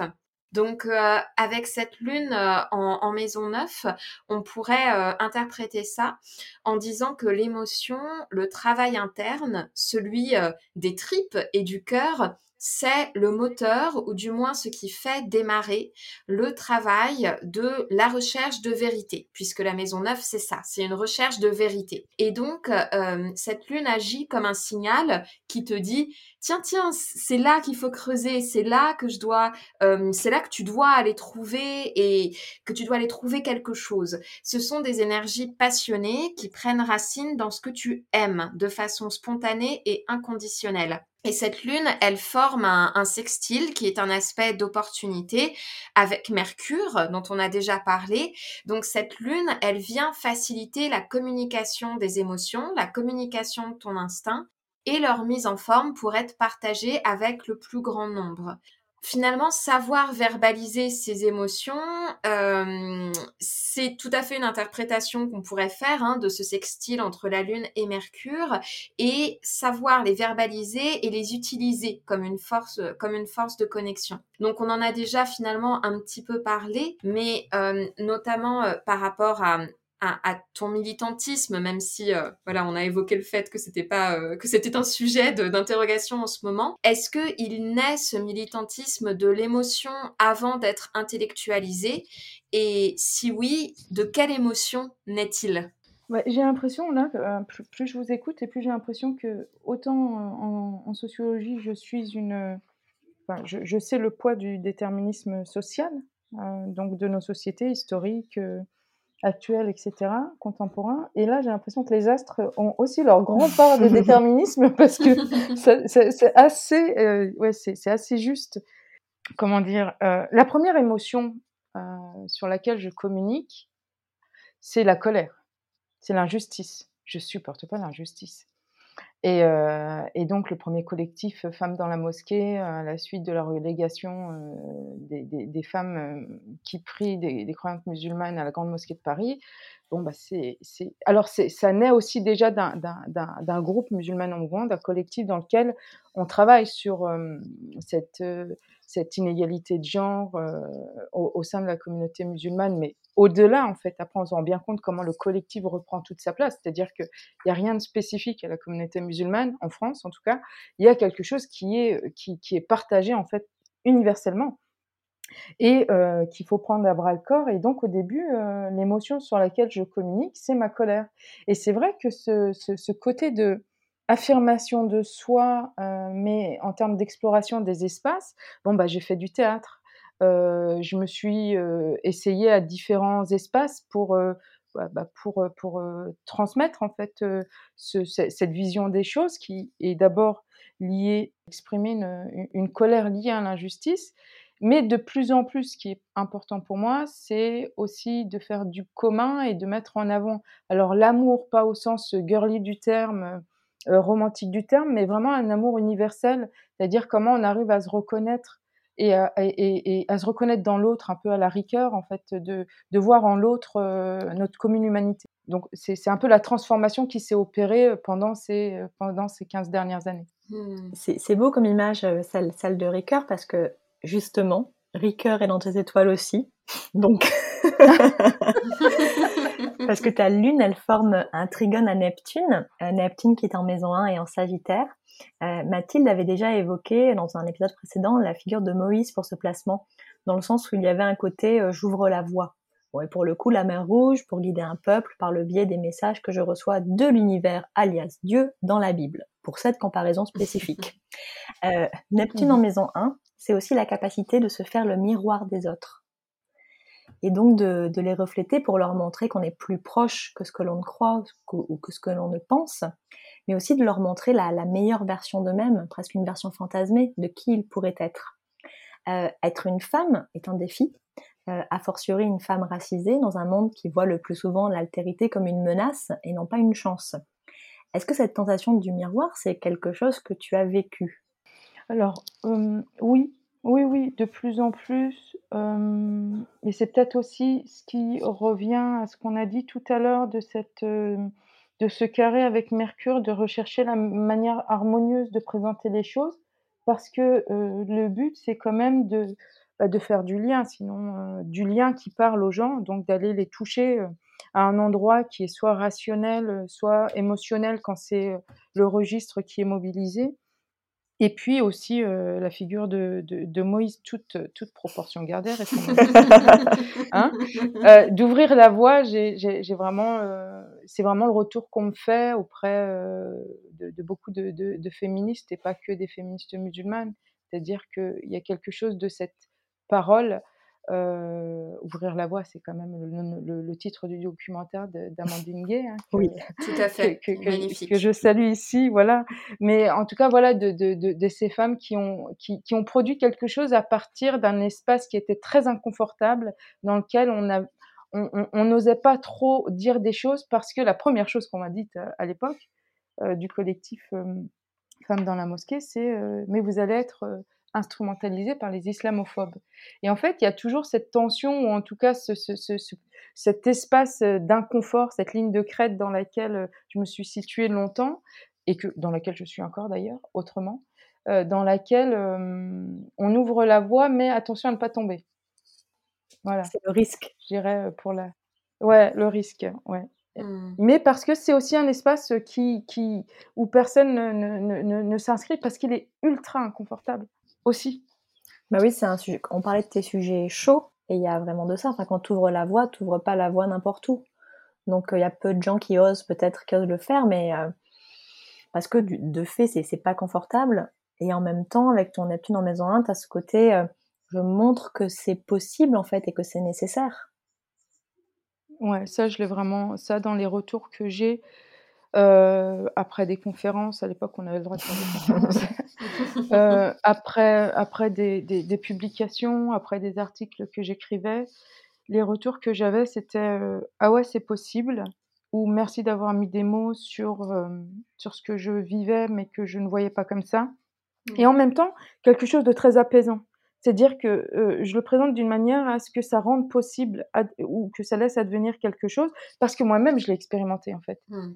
Donc euh, avec cette lune euh, en, maison neuf, on pourrait interpréter ça en disant que l'émotion, le travail interne, celui des tripes et du cœur, c'est le moteur, ou du moins ce qui fait démarrer le travail de la recherche de vérité, puisque la maison neuve, c'est ça, c'est une recherche de vérité. Et donc, euh, cette lune agit comme un signal qui te dit, tiens, tiens, c'est là qu'il faut creuser, c'est là que je dois, euh, c'est là que tu dois aller trouver et que tu dois aller trouver quelque chose. Ce sont des énergies passionnées qui prennent racine dans ce que tu aimes de façon spontanée et inconditionnelle. Et cette lune, elle forme un, sextile qui est un aspect d'opportunité avec Mercure, dont on a déjà parlé. Donc cette lune, elle vient faciliter la communication des émotions, la communication de ton instinct et leur mise en forme pour être partagée avec le plus grand nombre finalement, savoir verbaliser ses émotions, euh, c'est tout à fait une interprétation qu'on pourrait faire hein, de ce sextile entre la Lune et Mercure, et savoir les verbaliser et les utiliser comme une force, comme une force de connexion. Donc, on en a déjà finalement un petit peu parlé, mais euh, notamment euh, par rapport à à, ton militantisme, même si euh, voilà, on a évoqué le fait que c'était pas euh, que c'était un sujet d'interrogation en ce moment. Est-ce que il naît ce militantisme de l'émotion avant d'être intellectualisé? Et si oui, de quelle émotion naît-il? J'ai l'impression là, euh, plus, je vous écoute et plus j'ai l'impression que autant en, sociologie je suis une, je, je, sais le poids du déterminisme social, donc de nos sociétés historiques actuels, etc., contemporains. Et là, j'ai l'impression que les astres ont aussi leur grand part de <laughs> déterminisme <laughs> parce que c'est assez, euh, ouais, c'est assez juste. Comment dire euh, La première émotion euh, sur laquelle je communique, c'est la colère, c'est l'injustice. Je supporte pas l'injustice. Euh, et, donc le premier collectif Femmes dans la mosquée, euh, à la suite de la relégation euh, des, femmes qui prient des, croyantes musulmanes à la Grande Mosquée de Paris, bon bah c'est, alors ça naît aussi déjà d'un, groupe musulman en d'un collectif dans lequel on travaille sur cette cette inégalité de genre euh, au, sein de la communauté musulmane, mais au-delà, en fait, après, on se rend bien compte comment le collectif reprend toute sa place. C'est-à-dire qu'il n'y a rien de spécifique à la communauté musulmane, en France en tout cas. Il y a quelque chose qui est, qui, est partagé, en fait, universellement et euh, qu'il faut prendre à bras le corps. Et donc, au début, euh, l'émotion sur laquelle je communique, c'est ma colère. Et c'est vrai que ce, ce côté de affirmation de soi, euh, mais en termes d'exploration des espaces, bon bah j'ai fait du théâtre. Euh, je me suis euh, essayée à différents espaces pour bah, bah, pour pour transmettre en fait cette vision des choses qui est d'abord liée, exprimer une, une colère liée à l'injustice, mais de plus en plus, ce qui est important pour moi, c'est aussi de faire du commun et de mettre en avant, alors l'amour, pas au sens girly du terme, euh, romantique du terme, mais vraiment un amour universel, c'est-à-dire comment on arrive à se reconnaître et à, et, à se reconnaître dans l'autre, un peu à la rigueur, en fait, de, de voir en l'autre euh, notre commune humanité. Donc c'est un peu la transformation qui s'est opérée euh, pendant ces, pendant ces 15 dernières années. Hmm. C'est beau comme image, celle, celle de Ricoeur, parce que justement, Ricoeur est dans tes étoiles aussi. Donc, <laughs> Parce que ta lune, elle forme un trigone à Neptune, euh, Neptune qui est en maison 1 et en Sagittaire. Euh, Mathilde avait déjà évoqué dans un épisode précédent la figure de Moïse pour ce placement, dans le sens où il y avait un côté euh, j'ouvre la voie. Bon, et pour le coup, la mer rouge pour guider un peuple par le biais des messages que je reçois de l'univers, alias Dieu, dans la Bible, pour cette comparaison spécifique. <laughs> Neptune en maison 1, c'est aussi la capacité de se faire le miroir des autres et donc de, les refléter pour leur montrer qu'on est plus proche que ce que l'on croit ou que ce que l'on ne pense, mais aussi de leur montrer la, meilleure version d'eux-mêmes, presque une version fantasmée de qui ils pourraient être. Euh, être une femme est un défi, euh, a fortiori une femme racisée dans un monde qui voit le plus souvent l'altérité comme une menace et non pas une chance. Est-ce que cette tentation du miroir, c'est quelque chose que tu as vécu? Alors, euh, oui, oui, oui, de plus en plus. Euh, et c'est peut-être aussi ce qui revient à ce qu'on a dit tout à l'heure de cette, euh, de ce carré avec Mercure, de rechercher la manière harmonieuse de présenter les choses, parce que euh, le but, c'est quand même de, bah, de faire du lien, sinon du lien qui parle aux gens, donc d'aller les toucher à un endroit qui est soit rationnel, soit émotionnel quand c'est le registre qui est mobilisé. Et puis aussi euh, la figure de, de, Moïse, toute, toute proportion gardée, <laughs> hein? Euh, d'ouvrir la voie. J'ai vraiment, euh, c'est vraiment le retour qu'on me fait auprès de, beaucoup de, de, féministes et pas que des féministes musulmanes. C'est-à-dire qu'il y a quelque chose de cette parole Ouvrir la voie, c'est quand même le, titre du documentaire d'Amandine Gay. Hein, oui, tout à <laughs> fait. Que, Magnifique. que, je salue ici, voilà. Mais en tout cas, voilà, de, de, de, ces femmes qui ont, qui, qui, ont produit quelque chose à partir d'un espace qui était très inconfortable, dans lequel on a, on n'osait pas trop dire des choses parce que la première chose qu'on m'a dite euh, à l'époque euh, du collectif Femmes dans la mosquée, c'est mais vous allez être instrumentalisé par les islamophobes. Et en fait, il y a toujours cette tension, ou en tout cas ce, cet espace euh, d'inconfort, cette ligne de crête dans laquelle euh, je me suis située longtemps, et que, dans laquelle je suis encore d'ailleurs, autrement, euh, dans laquelle on ouvre la voie, mais attention à ne pas tomber. Voilà. C'est le risque. Je dirais pour la. Ouais, le risque, ouais. Mmh. Mais parce que c'est aussi un espace qui, qui, où personne ne, ne, ne, ne s'inscrit parce qu'il est ultra inconfortable aussi. Bah oui, c'est un sujet. On parlait de tes sujets chauds, et il y a vraiment de ça. Enfin, quand tu ouvres la voie, tu n'ouvres pas la voie n'importe où. Donc, il y a peu de gens qui osent, peut-être, qui osent le faire, mais euh, parce que de fait, c'est pas confortable. Et en même temps, avec ton Neptune en maison 1, tu as ce côté, euh, je montre que c'est possible, en fait, et que c'est nécessaire. Ouais, ça, je l'ai vraiment, ça, dans les retours que j'ai, euh, après des conférences, à l'époque on avait le droit de faire des conférences, <laughs> euh, après, après des, des, publications, après des articles que j'écrivais, les retours que j'avais c'était euh, Ah ouais, c'est possible, ou merci d'avoir mis des mots sur, sur ce que je vivais mais que je ne voyais pas comme ça. Et en même temps, quelque chose de très apaisant. C'est-à-dire que je le présente d'une manière à ce que ça rende possible ou que ça laisse advenir quelque chose, parce que moi-même, je l'ai expérimenté en fait. Mmh.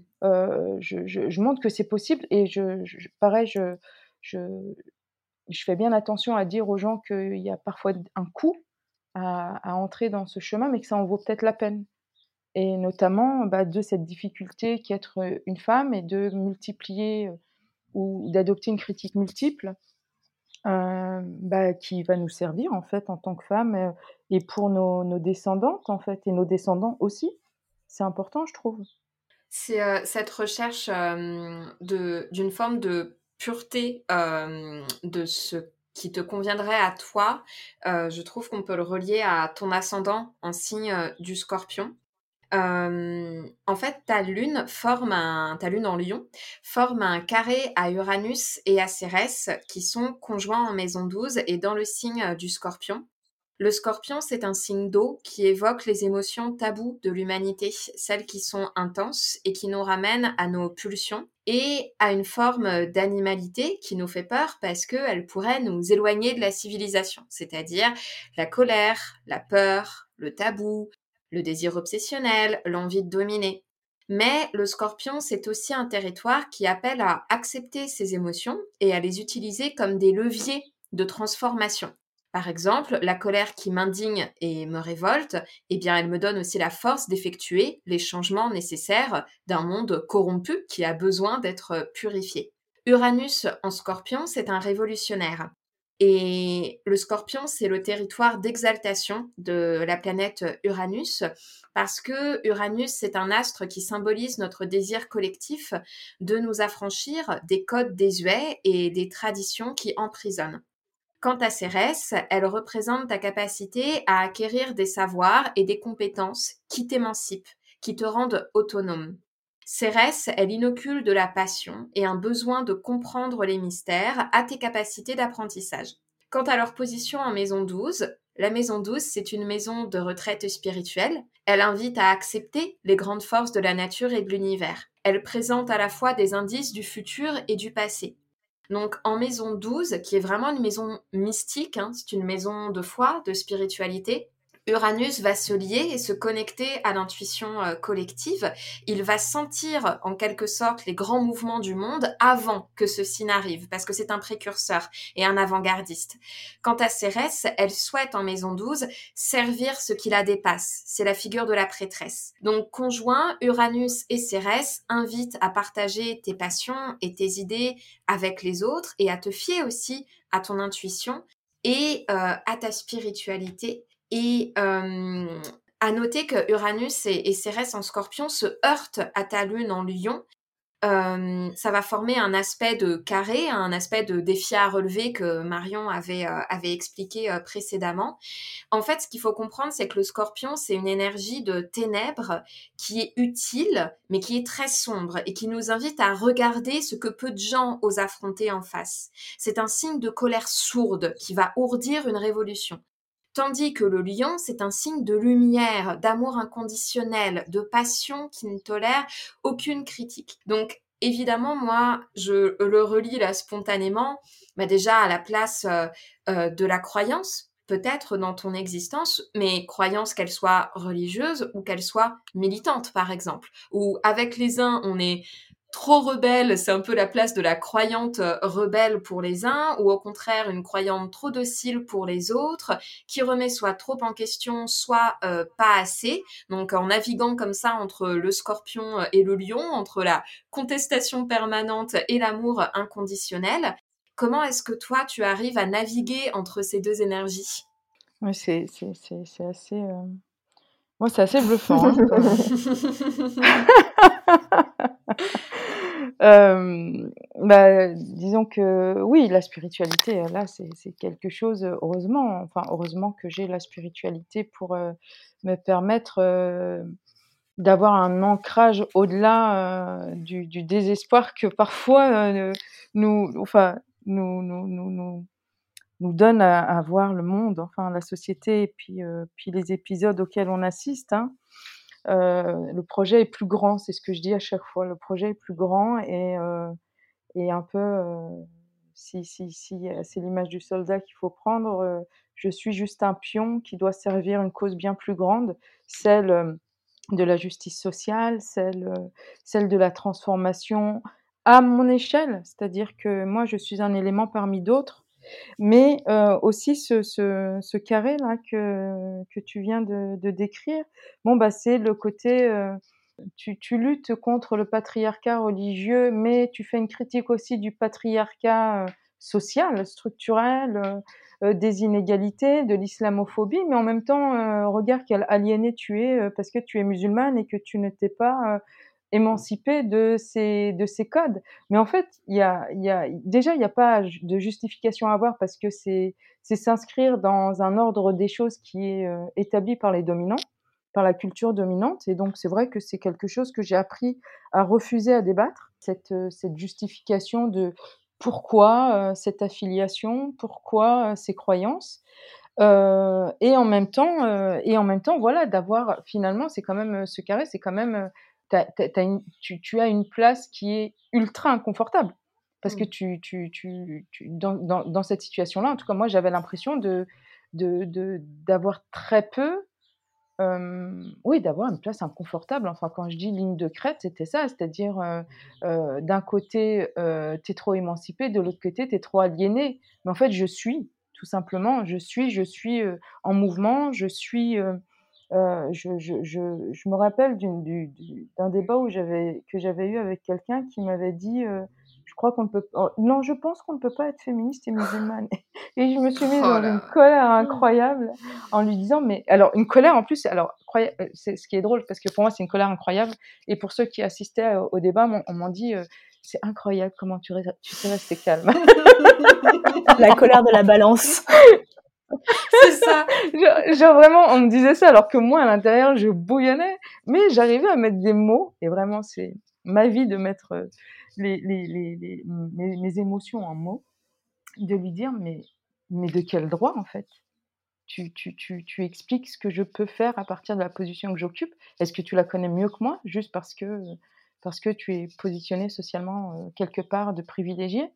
Je, je, montre que c'est possible et je, pareil, je, je, je, fais bien attention à dire aux gens qu'il y a parfois un coût à, à, entrer dans ce chemin, mais que ça en vaut peut-être la peine. Et notamment bah, de cette difficulté qu'être une femme et de multiplier ou d'adopter une critique multiple euh, bah, qui va nous servir en fait en tant que femme et pour nos, nos, descendantes en fait et nos descendants aussi. C'est important, je trouve. C'est cette recherche de d'une forme de pureté de ce qui te conviendrait à toi. je trouve qu'on peut le relier à ton ascendant en signe du Scorpion en fait, ta lune forme un, ta lune en Lion forme un carré à Uranus et à Cérès qui sont conjoints en maison 12 et dans le signe du Scorpion. Le Scorpion, c'est un signe d'eau qui évoque les émotions taboues de l'humanité, celles qui sont intenses et qui nous ramènent à nos pulsions et à une forme d'animalité qui nous fait peur parce qu'elle pourrait nous éloigner de la civilisation, c'est-à-dire la colère, la peur, le tabou, le désir obsessionnel, l'envie de dominer. Mais le scorpion, c'est aussi un territoire qui appelle à accepter ses émotions et à les utiliser comme des leviers de transformation. Par exemple, la colère qui m'indigne et me révolte, eh bien, elle me donne aussi la force d'effectuer les changements nécessaires d'un monde corrompu qui a besoin d'être purifié. Uranus en scorpion, c'est un révolutionnaire. Et le scorpion, c'est le territoire d'exaltation de la planète Uranus, parce que Uranus, c'est un astre qui symbolise notre désir collectif de nous affranchir des codes désuets et des traditions qui emprisonnent. Quant à Cérès, elle représente ta capacité à acquérir des savoirs et des compétences qui t'émancipent, qui te rendent autonome. Cérès, elle inocule de la passion et un besoin de comprendre les mystères à tes capacités d'apprentissage. Quant à leur position en maison 12, la maison 12, c'est une maison de retraite spirituelle. Elle invite à accepter les grandes forces de la nature et de l'univers. Elle présente à la fois des indices du futur et du passé. Donc en maison 12, qui est vraiment une maison mystique, hein, c'est une maison de foi, de spiritualité, Uranus va se lier et se connecter à l'intuition euh, collective. Il va sentir en quelque sorte les grands mouvements du monde avant que ceci n'arrive, parce que c'est un précurseur et un avant-gardiste. Quant à Cérès, elle souhaite en maison 12 servir ce qui la dépasse. C'est la figure de la prêtresse. Donc conjoint, Uranus et Cérès invitent à partager tes passions et tes idées avec les autres et à te fier aussi à ton intuition et euh, à ta spiritualité et à noter que Uranus et, Cérès en scorpion se heurtent à ta lune en lion ça va former un aspect de carré, un aspect de défi à relever que Marion avait, avait expliqué précédemment. En fait, ce qu'il faut comprendre, c'est que le scorpion, c'est une énergie de ténèbres qui est utile, mais qui est très sombre et qui nous invite à regarder ce que peu de gens osent affronter en face. C'est un signe de colère sourde qui va ourdir une révolution. Tandis que le lion, c'est un signe de lumière, d'amour inconditionnel, de passion qui ne tolère aucune critique. Donc, évidemment, moi, je le relis là spontanément, mais déjà à la place euh, euh, de la croyance, peut-être dans ton existence, mais croyance qu'elle soit religieuse ou qu'elle soit militante, par exemple. Ou avec les uns, on est trop rebelle, c'est un peu la place de la croyante euh, rebelle pour les uns, ou au contraire une croyante trop docile pour les autres, qui remet soit trop en question, soit euh, pas assez. Donc en naviguant comme ça entre le scorpion euh, et le lion, entre la contestation permanente et l'amour inconditionnel, comment est-ce que toi tu arrives à naviguer entre ces deux énergies? Oui, c'est assez... Moi, c'est assez bluffant. Hein, <laughs> Euh, bah, disons que oui, la spiritualité, euh, là, c'est quelque chose, euh, heureusement, enfin, heureusement que j'ai la spiritualité pour me permettre d'avoir un ancrage au-delà du, du, désespoir que parfois nous, enfin, nous, nous, nous, nous, donne à, à, voir le monde, enfin, la société et puis, puis les épisodes auxquels on assiste. Hein. Euh, le projet est plus grand, c'est ce que je dis à chaque fois. Le projet est plus grand et, euh, et un peu, euh, si, si, si c'est l'image du soldat qu'il faut prendre, je suis juste un pion qui doit servir une cause bien plus grande, celle de la justice sociale, celle, celle de la transformation à mon échelle, c'est-à-dire que moi je suis un élément parmi d'autres mais aussi ce, ce, ce carré-là que, que tu viens de, décrire, bon, bah, c'est le côté, tu, tu, luttes contre le patriarcat religieux, mais tu fais une critique aussi du patriarcat social, structurel, des inégalités, de l'islamophobie, mais en même temps, regarde quel aliéné tu es parce que tu es musulmane et que tu ne t'es pas émancipé de ces, de ces codes. Mais en fait, y a, y a, déjà, il n'y a pas de justification à avoir parce que c'est s'inscrire dans un ordre des choses qui est euh, établi par les dominants, par la culture dominante. Et donc, c'est vrai que c'est quelque chose que j'ai appris à refuser à débattre, cette, euh, cette justification de pourquoi euh, cette affiliation, pourquoi ces croyances. Et en même temps, et en même temps, voilà, d'avoir finalement, c'est quand même ce carré, c'est quand même tu, as une place qui est ultra inconfortable. Parce que mmh. tu, tu, dans, cette situation-là, en tout cas, moi, j'avais l'impression de, d'avoir très peu, oui, d'avoir une place inconfortable. Enfin, quand je dis ligne de crête, c'était ça, c'est-à-dire euh, euh, d'un côté, euh, tu es trop émancipé, de l'autre côté, tu es trop aliéné. Mais en fait, je suis, tout simplement, je suis, je suis en mouvement, je suis euh, je, je, je, je, me rappelle d'un débat où que j'avais eu avec quelqu'un qui m'avait dit euh, je crois qu'on ne peut oh, non je pense qu'on ne peut pas être féministe et musulmane. <laughs> Et je me suis mise oh dans une colère incroyable en lui disant mais alors une colère en plus alors euh, c'est ce qui est drôle parce que pour moi c'est une colère incroyable et pour ceux qui assistaient au, débat on, m'en dit c'est incroyable comment tu, tu sais rester calme. <laughs> La colère de la balance <laughs> c'est ça. genre, vraiment, on me disait ça alors que moi, à l'intérieur, je bouillonnais. Mais j'arrivais à mettre des mots. Et vraiment, c'est ma vie de mettre euh, les, les, les, mes, mes, émotions en mots. De lui dire, mais, mais de quel droit, en fait? Tu, tu, tu, tu expliques ce que je peux faire à partir de la position que j'occupe? Est-ce que tu la connais mieux que moi, juste parce que parce que tu es positionné socialement quelque part de privilégié.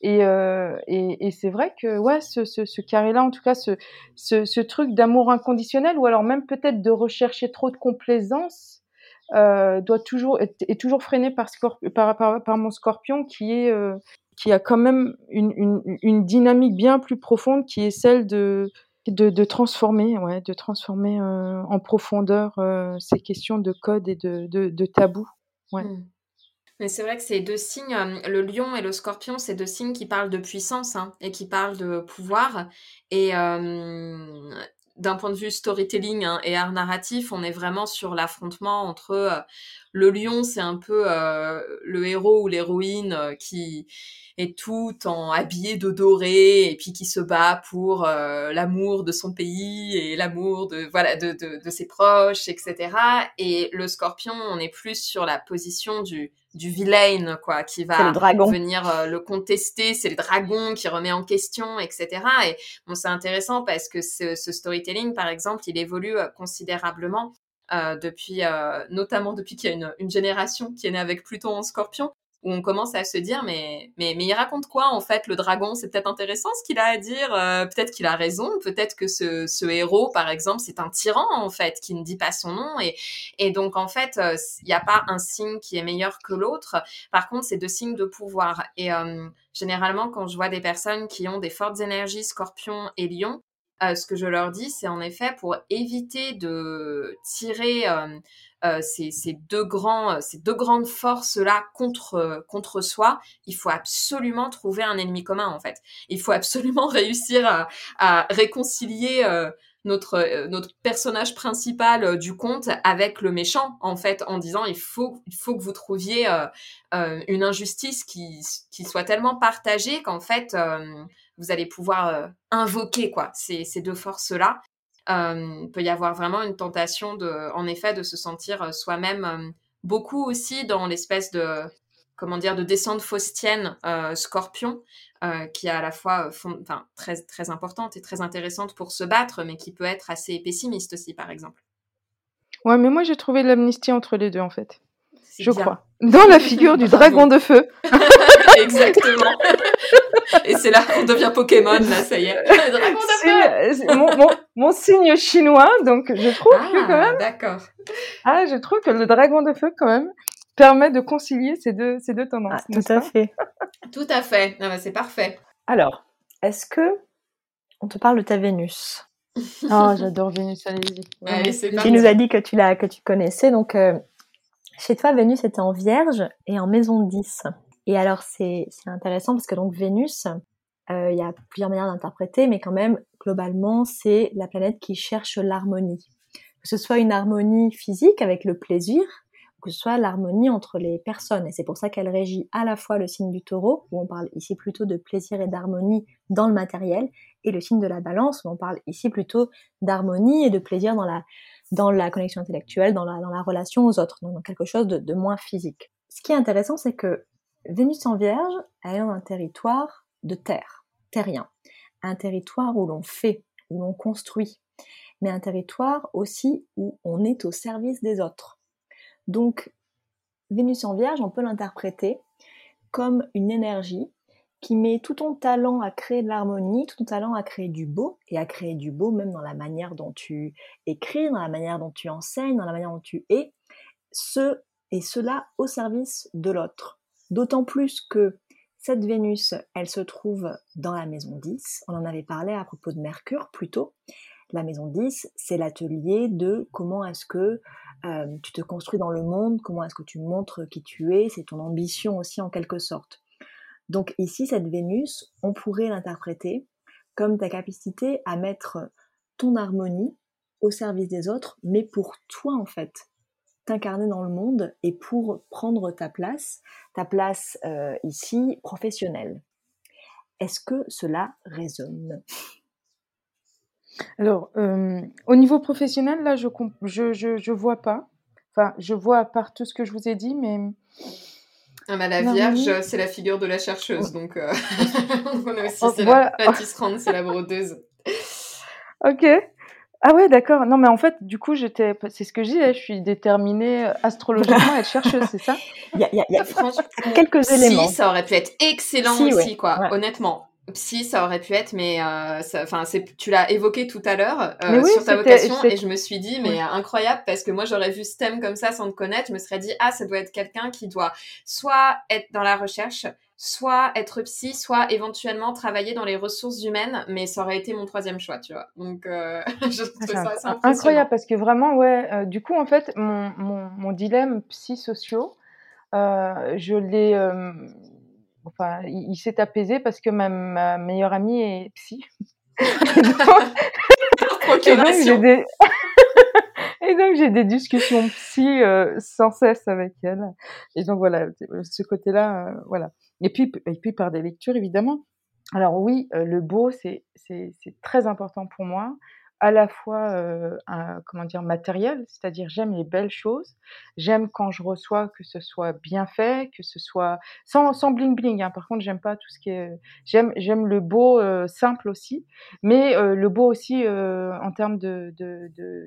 Et, euh, et, et c'est vrai que ouais, ce, ce, ce carré-là, en tout cas, ce, ce, ce truc d'amour inconditionnel, ou alors même peut-être de rechercher trop de complaisance, euh, doit toujours est, toujours freiné par, par, par, par, mon scorpion qui est euh, qui a quand même une, une, une, dynamique bien plus profonde qui est celle de de, de transformer, ouais, de transformer euh, en profondeur ces questions de code et de, de, de tabou Mmh. Mais c'est vrai que ces deux signes, euh, le lion et le scorpion, c'est deux signes qui parlent de puissance hein, et qui parlent de pouvoir. Et euh, d'un point de vue storytelling hein, et art narratif, on est vraiment sur l'affrontement entre le lion, c'est un peu le héros ou l'héroïne qui est tout en habillé de doré et puis qui se bat pour l'amour de son pays et l'amour de voilà de ses proches, etc. Et le scorpion, on est plus sur la position du du vilain quoi qui va venir euh, le contester. C'est le dragon qui remet en question etc et bon c'est intéressant parce que ce, ce, storytelling par exemple il évolue euh, considérablement euh, depuis euh, notamment depuis qu'il y a une, une, génération qui est née avec Pluton en Scorpion où on commence à se dire mais mais mais il raconte quoi en fait le dragon? C'est peut-être intéressant ce qu'il a à dire euh, peut-être qu'il a raison peut-être que ce, ce héros par exemple c'est un tyran en fait qui ne dit pas son nom et et donc en fait euh, il n'y a pas un signe qui est meilleur que l'autre. Par contre c'est deux signes de pouvoir et euh, généralement quand je vois des personnes qui ont des fortes énergies scorpion et lion ce que je leur dis c'est en effet pour éviter de tirer ces, ces, deux grands, euh, ces deux grandes forces là contre euh, contre soi, il faut absolument trouver un ennemi commun en fait. Il faut absolument <laughs> réussir à, à réconcilier notre notre personnage principal du conte avec le méchant en fait en disant il faut il faut que vous trouviez une injustice qui qui soit tellement partagée qu'en fait vous allez pouvoir invoquer quoi ces ces deux forces là euh, peut y avoir vraiment une tentation de, en effet, de se sentir euh, soi-même euh, beaucoup aussi dans l'espèce de, comment dire, de descente faustienne euh, scorpion, qui est à la fois enfin, très, très importante et très intéressante pour se battre, mais qui peut être assez pessimiste aussi, par exemple. Ouais, mais moi j'ai trouvé l'amnistie entre les deux, en fait. Je bien. crois. Dans la figure du dragon de feu. <laughs> Exactement. Et c'est là qu'on devient Pokémon, là, ça y est. <laughs> Mon, mon, mon, signe chinois, donc je trouve ah, que quand même. D'accord. Ah, je trouve que le dragon de feu, quand même, permet de concilier ces deux, ces deux tendances. Ah, <laughs> tout à fait. tout à fait. Ah, bah, c'est parfait. Alors, est-ce que on te parle de ta Vénus <laughs> Oh, j'adore Vénus, allez-y. Allez, c'est tu nous as dit que tu, la, que tu connaissais, donc euh, chez toi, Vénus était en Vierge et en maison 10. Et alors, c'est intéressant parce que donc Vénus, euh, il y a plusieurs manières d'interpréter, mais quand même, globalement, c'est la planète qui cherche l'harmonie. Que ce soit une harmonie physique avec le plaisir, que ce soit l'harmonie entre les personnes. Et c'est pour ça qu'elle régit à la fois le signe du taureau, où on parle ici plutôt de plaisir et d'harmonie dans le matériel, et le signe de la balance, où on parle ici plutôt d'harmonie et de plaisir dans la, dans la connexion intellectuelle, dans la, dans la relation aux autres, donc dans quelque chose de, moins physique. Ce qui est intéressant, c'est que Vénus en Vierge est un territoire de terre, terrien, un territoire où l'on fait, où l'on construit, mais un territoire aussi où on est au service des autres. Donc, Vénus en Vierge, on peut l'interpréter comme une énergie qui met tout ton talent à créer de l'harmonie, tout ton talent à créer du beau, et à créer du beau même dans la manière dont tu écris, dans la manière dont tu enseignes, dans la manière dont tu es, ce et cela au service de l'autre. D'autant plus que cette Vénus, elle se trouve dans la maison 10. On en avait parlé à propos de Mercure plus tôt. La maison 10, c'est l'atelier de comment est-ce que euh, tu te construis dans le monde, comment est-ce que tu montres qui tu es, c'est ton ambition aussi en quelque sorte. Donc ici, cette Vénus, on pourrait l'interpréter comme ta capacité à mettre ton harmonie au service des autres, mais pour toi en fait t'incarner dans le monde et pour prendre ta place, ta place euh, ici professionnelle. Est-ce que cela résonne? Alors, euh, au niveau professionnel, là, je, je, je, je, vois pas. Enfin, je vois par tout ce que je vous ai dit, mais... Ah bah, la Vierge, c'est la figure de la chercheuse, donc euh... <laughs> on a aussi, oh, c'est voilà. la, tisserande, c'est la brodeuse. Ok. Ah ouais, d'accord. Non, mais en fait, du coup, j'étais, c'est ce que je dis, je suis déterminée euh, astrologiquement à être chercheuse, c'est ça? Il <laughs> y a, y a, y a <laughs> Franchement, quelques éléments. Si, ça aurait pu être excellent si, aussi, ouais. quoi. Ouais. Honnêtement, si, ça aurait pu être, mais enfin, euh, tu l'as évoqué tout à l'heure euh, oui, sur ta vocation, et je me suis dit, mais oui. incroyable, parce que moi, j'aurais vu ce thème comme ça sans te connaître, je me serais dit, ah, ça doit être quelqu'un qui doit soit être dans la recherche, soit être psy, soit éventuellement travailler dans les ressources humaines, mais ça aurait été mon troisième choix, tu vois. Donc, euh, <laughs> je trouve ça assez incroyable parce que vraiment, ouais, euh, du coup, en fait, mon, mon, mon dilemme psy-sociaux, euh, je l'ai, enfin, il, il s'est apaisé parce que ma, ma, meilleure amie est psy. <laughs> <laughs> procuration. Et donc j'ai des discussions psy sans cesse avec elle. Et donc voilà, ce côté-là, voilà. Et puis, et puis par des lectures évidemment. Alors oui, le beau, c'est très important pour moi à la fois euh, comment dire matériel, c'est-à-dire j'aime les belles choses, j'aime quand je reçois que ce soit bien fait, que ce soit sans, sans bling bling. Hein. Par contre, j'aime pas tout ce qui est j'aime le beau euh, simple aussi, mais euh, le beau aussi en termes de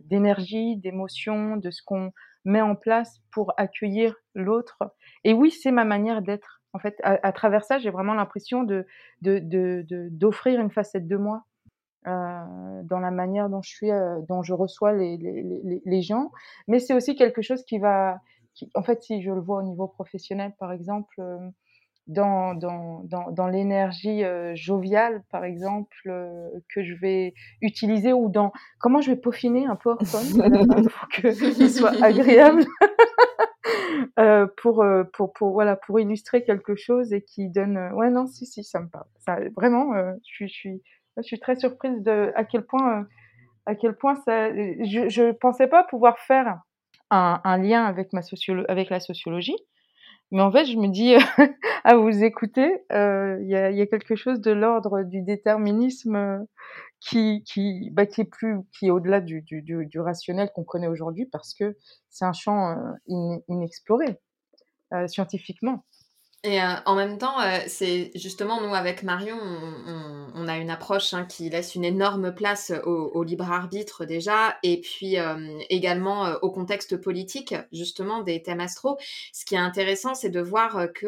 d'énergie, d'émotion, de ce qu'on met en place pour accueillir l'autre. Et oui, c'est ma manière d'être. En fait, à, travers ça, j'ai vraiment l'impression de d'offrir une facette de moi euh, dans la manière dont je suis, euh, dont je reçois les, gens. Mais c'est aussi quelque chose qui va, en fait, si je le vois au niveau professionnel, par exemple, euh, dans, dans, dans, dans l'énergie joviale, par exemple, que je vais utiliser ou dans comment je vais peaufiner un PowerPoint <laughs> <laughs> pour qu'il soit agréable. <laughs> Euh, pour, pour, pour, voilà, pour illustrer quelque chose et qui donne. ouais, non, si, si, ça me parle. Ça, vraiment, je, suis, je, suis, je suis très surprise de à quel point, euh, à quel point ça. Je ne pensais pas pouvoir faire un, un lien avec ma sociolo avec la sociologie, mais en fait, je me dis <laughs> à vous écouter, euh, il y, a, y, a, quelque chose de l'ordre du déterminisme euh, qui qui bah, qui est plus qui est au-delà du, du, du, du, rationnel qu'on connaît aujourd'hui parce que c'est un champ inexploré scientifiquement. Et euh, en même temps, euh, c'est justement nous avec Marion, on, a une approche hein, qui laisse une énorme place au, libre arbitre déjà, et puis euh, également au contexte politique justement des thèmes astro. Ce qui est intéressant, c'est de voir que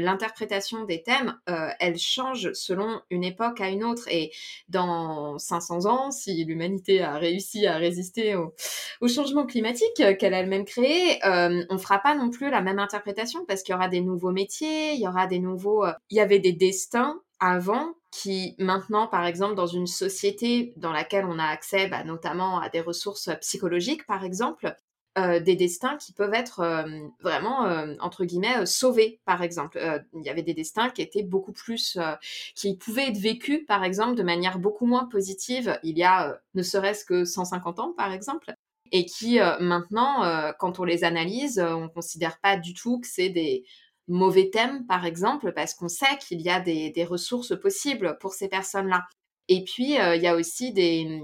l'interprétation des thèmes, elle change selon une époque à une autre. Et dans 500 ans, si l'humanité a réussi à résister au, au changement climatique qu'elle a elle-même créé, on fera pas non plus la même interprétation parce qu'il y aura des nouveaux métiers il y aura des nouveaux... Euh, il y avait des destins avant qui maintenant, par exemple, dans une société dans laquelle on a accès bah, notamment à des ressources psychologiques, par exemple, euh, des destins qui peuvent être euh, vraiment, entre guillemets, sauvés, par exemple. il y avait des destins qui étaient beaucoup plus... qui pouvaient être vécus, par exemple, de manière beaucoup moins positive il y a ne serait-ce que 150 ans, par exemple et qui maintenant, quand on les analyse, on considère pas du tout que c'est des mauvais thèmes, par exemple, parce qu'on sait qu'il y a des, des, ressources possibles pour ces personnes-là. Et puis, euh, il y a aussi des,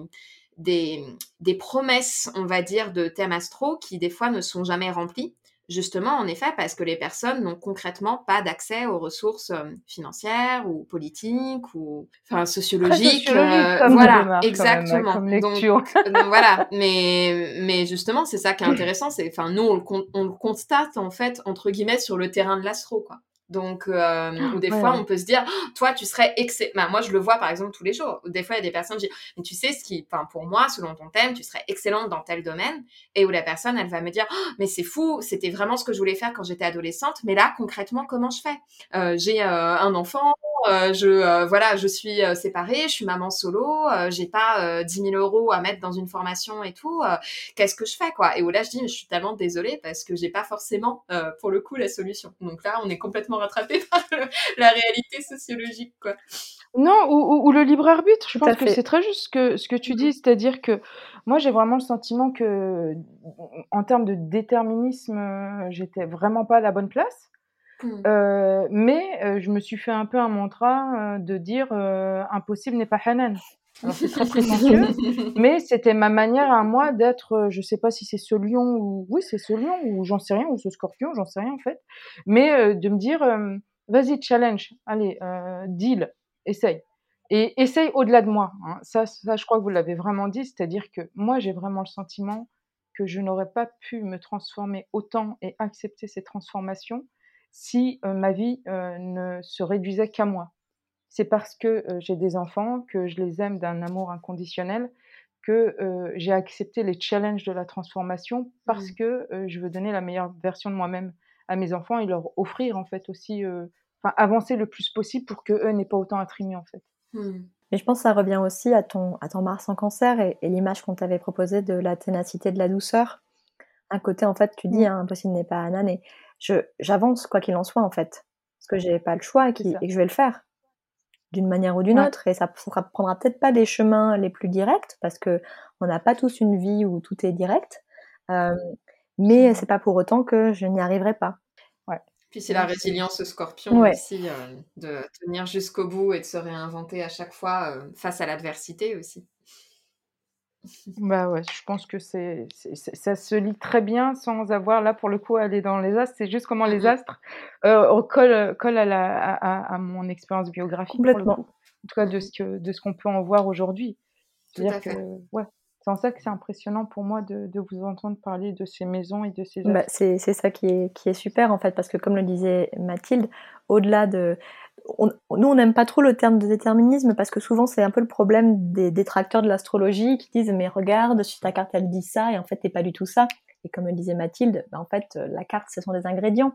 des, des, promesses, on va dire, de thèmes astro qui, des fois, ne sont jamais remplies. Justement, en effet, parce que les personnes n'ont concrètement pas d'accès aux ressources euh, financières ou politiques ou enfin sociologiques. Euh, voilà, exactement. donc, voilà, mais mais justement, c'est ça qui est intéressant, c'est enfin nous on le, on le constate en fait entre guillemets sur le terrain de l'astro quoi. Donc, euh, ou des fois, on peut se dire, oh, toi, tu serais excellent. Bah, moi, je le vois, par exemple, tous les jours. Des fois, il y a des personnes qui disent, mais tu sais, ce qui, enfin, pour moi, selon ton thème, tu serais excellente dans tel domaine. Et où la personne, elle va me dire, oh, mais c'est fou, c'était vraiment ce que je voulais faire quand j'étais adolescente. Mais là, concrètement, comment je fais? Euh, J'ai euh, un enfant, je voilà, je suis séparée, je suis maman solo, j'ai pas 10 000 euros à mettre dans une formation et tout. Qu'est-ce que je fais quoi? Et où là je dis, je suis tellement désolée parce que j'ai pas forcément pour le coup la solution. Donc là, on est complètement rattrapé <laughs> par la réalité sociologique quoi. Non, ou, ou, le libre arbitre. Je pense que c'est très juste ce que, ce que tu dis, mmh. c'est-à-dire que moi j'ai vraiment le sentiment que en termes de déterminisme, j'étais vraiment pas à la bonne place. Mmh. Euh, mais euh, je me suis fait un peu un mantra euh, de dire impossible n'est pas Hanan. Alors c'est <laughs> très prétentieux, mais c'était ma manière à moi d'être, je sais pas si c'est ce lion ou oui c'est ce lion ou j'en sais rien ou ce scorpion, j'en sais rien en fait, mais de me dire vas-y challenge, allez deal, essaye et essaye au-delà de moi. Hein. Ça, ça je crois que vous l'avez vraiment dit, c'est-à-dire que moi j'ai vraiment le sentiment que je n'aurais pas pu me transformer autant et accepter ces transformations si ma vie ne se réduisait qu'à moi. C'est parce que j'ai des enfants, que je les aime d'un amour inconditionnel, que j'ai accepté les challenges de la transformation parce mmh. que je veux donner la meilleure version de moi-même à mes enfants et leur offrir en fait aussi, enfin avancer le plus possible pour que eux n'aient pas autant à trimer en fait. Mmh. Mais je pense que ça revient aussi à ton, à ton Mars en cancer et, l'image qu'on t'avait proposée de la ténacité de la douceur. Un côté, en fait, tu dis, mmh. hein, impossible n'est pas Anna, je j'avance quoi qu'il en soit en fait, parce que j'ai pas le choix et, que je vais le faire. D'une manière ou d'une autre et ça ne prendra peut-être pas les chemins les plus directs parce que on n'a pas tous une vie où tout est direct. Euh, mais c'est pas pour autant que je n'y arriverai pas. Ouais. Puis c'est la résilience scorpion aussi, euh, de tenir jusqu'au bout et de se réinventer à chaque fois euh, face à l'adversité aussi. Bah ouais, je pense que c'est, ça se lit très bien sans avoir là pour le coup à aller dans les astres. C'est juste comment les astres euh, collent, à, la, à, mon expérience biographique. Complètement. En tout cas de ce que de ce qu'on peut en voir aujourd'hui. C'est-à-dire que ouais, c'est en ça que c'est impressionnant pour moi de, de, vous entendre parler de ces maisons et de ces bah, c'est, c'est ça qui est, qui est super en fait parce que comme le disait Mathilde, au-delà de nous, on n'aime pas trop le terme de déterminisme parce que souvent c'est un peu le problème des détracteurs de l'astrologie qui disent mais regarde, si ta carte elle dit ça et en fait t'es pas du tout ça. Et comme le disait Mathilde, ben, en fait la carte ce sont des ingrédients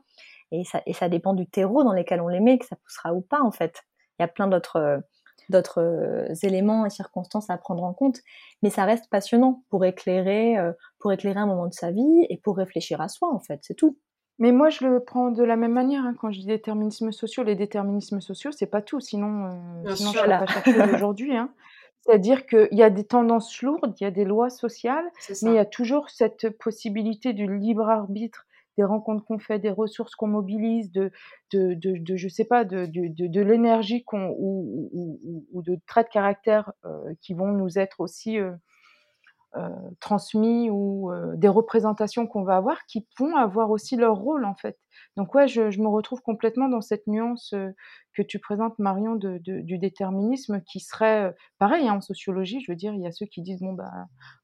et ça, et ça dépend du terreau dans lequel on les met que ça poussera ou pas en fait. Il y a plein d'autres d'autres euh, éléments et circonstances à prendre en compte, mais ça reste passionnant pour éclairer euh, pour éclairer un moment de sa vie et pour réfléchir à soi en fait, c'est tout. Mais moi, je le prends de la même manière, hein, quand je dis déterminisme sociaux. Les déterminismes sociaux, c'est pas tout, sinon, euh, sinon je ne pas chercher <laughs> aujourd'hui, hein. C'est-à-dire qu'il y a des tendances lourdes, il y a des lois sociales, mais il y a toujours cette possibilité du libre arbitre, des rencontres qu'on fait, des ressources qu'on mobilise, de de de de je sais pas, de de de l'énergie qu'on ou ou ou de traits de caractère, euh, qui vont nous être aussi, euh, transmis ou euh, des représentations qu'on va avoir qui vont avoir aussi leur rôle en fait. Donc ouais, je, me retrouve complètement dans cette nuance euh, que tu présentes Marion de, du déterminisme qui serait pareil hein, en sociologie. Je veux dire, il y a ceux qui disent bon bah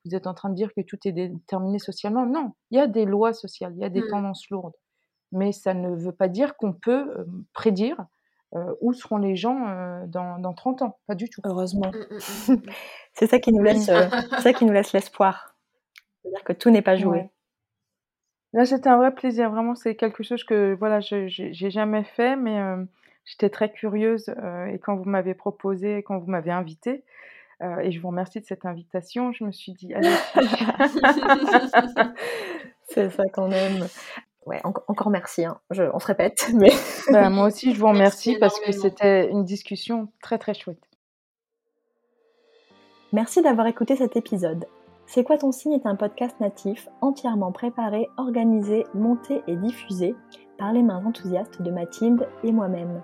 vous êtes en train de dire que tout est déterminé socialement. Non, il y a des lois sociales, il y a des mmh. tendances lourdes, mais ça ne veut pas dire qu'on peut prédire où seront les gens dans, dans 30 ans. Pas du tout. Heureusement. <laughs> C'est ça qui nous laisse, euh, ça qui nous laisse l'espoir. C'est-à-dire que tout n'est pas joué. Là, c'était un vrai plaisir. Vraiment, c'est quelque chose que voilà, je j'ai jamais fait, mais euh, j'étais très curieuse euh, et quand vous m'avez proposé, quand vous m'avez invité, et je vous remercie de cette invitation, je me suis dit allez. <laughs> c'est ça qu'on aime. Ouais, encore merci. Hein. Je, on se répète, <laughs> mais bah, moi aussi, je vous remercie parce que c'était une discussion très très chouette. Merci d'avoir écouté cet épisode. C'est quoi ton signe est un podcast natif entièrement préparé, organisé, monté et diffusé par les mains enthousiastes de Mathilde et moi-même.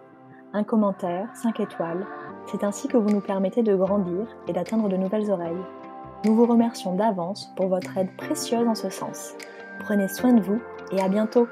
Un commentaire, 5 étoiles, c'est ainsi que vous nous permettez de grandir et d'atteindre de nouvelles oreilles. Nous vous remercions d'avance pour votre aide précieuse en ce sens. Prenez soin de vous et à bientôt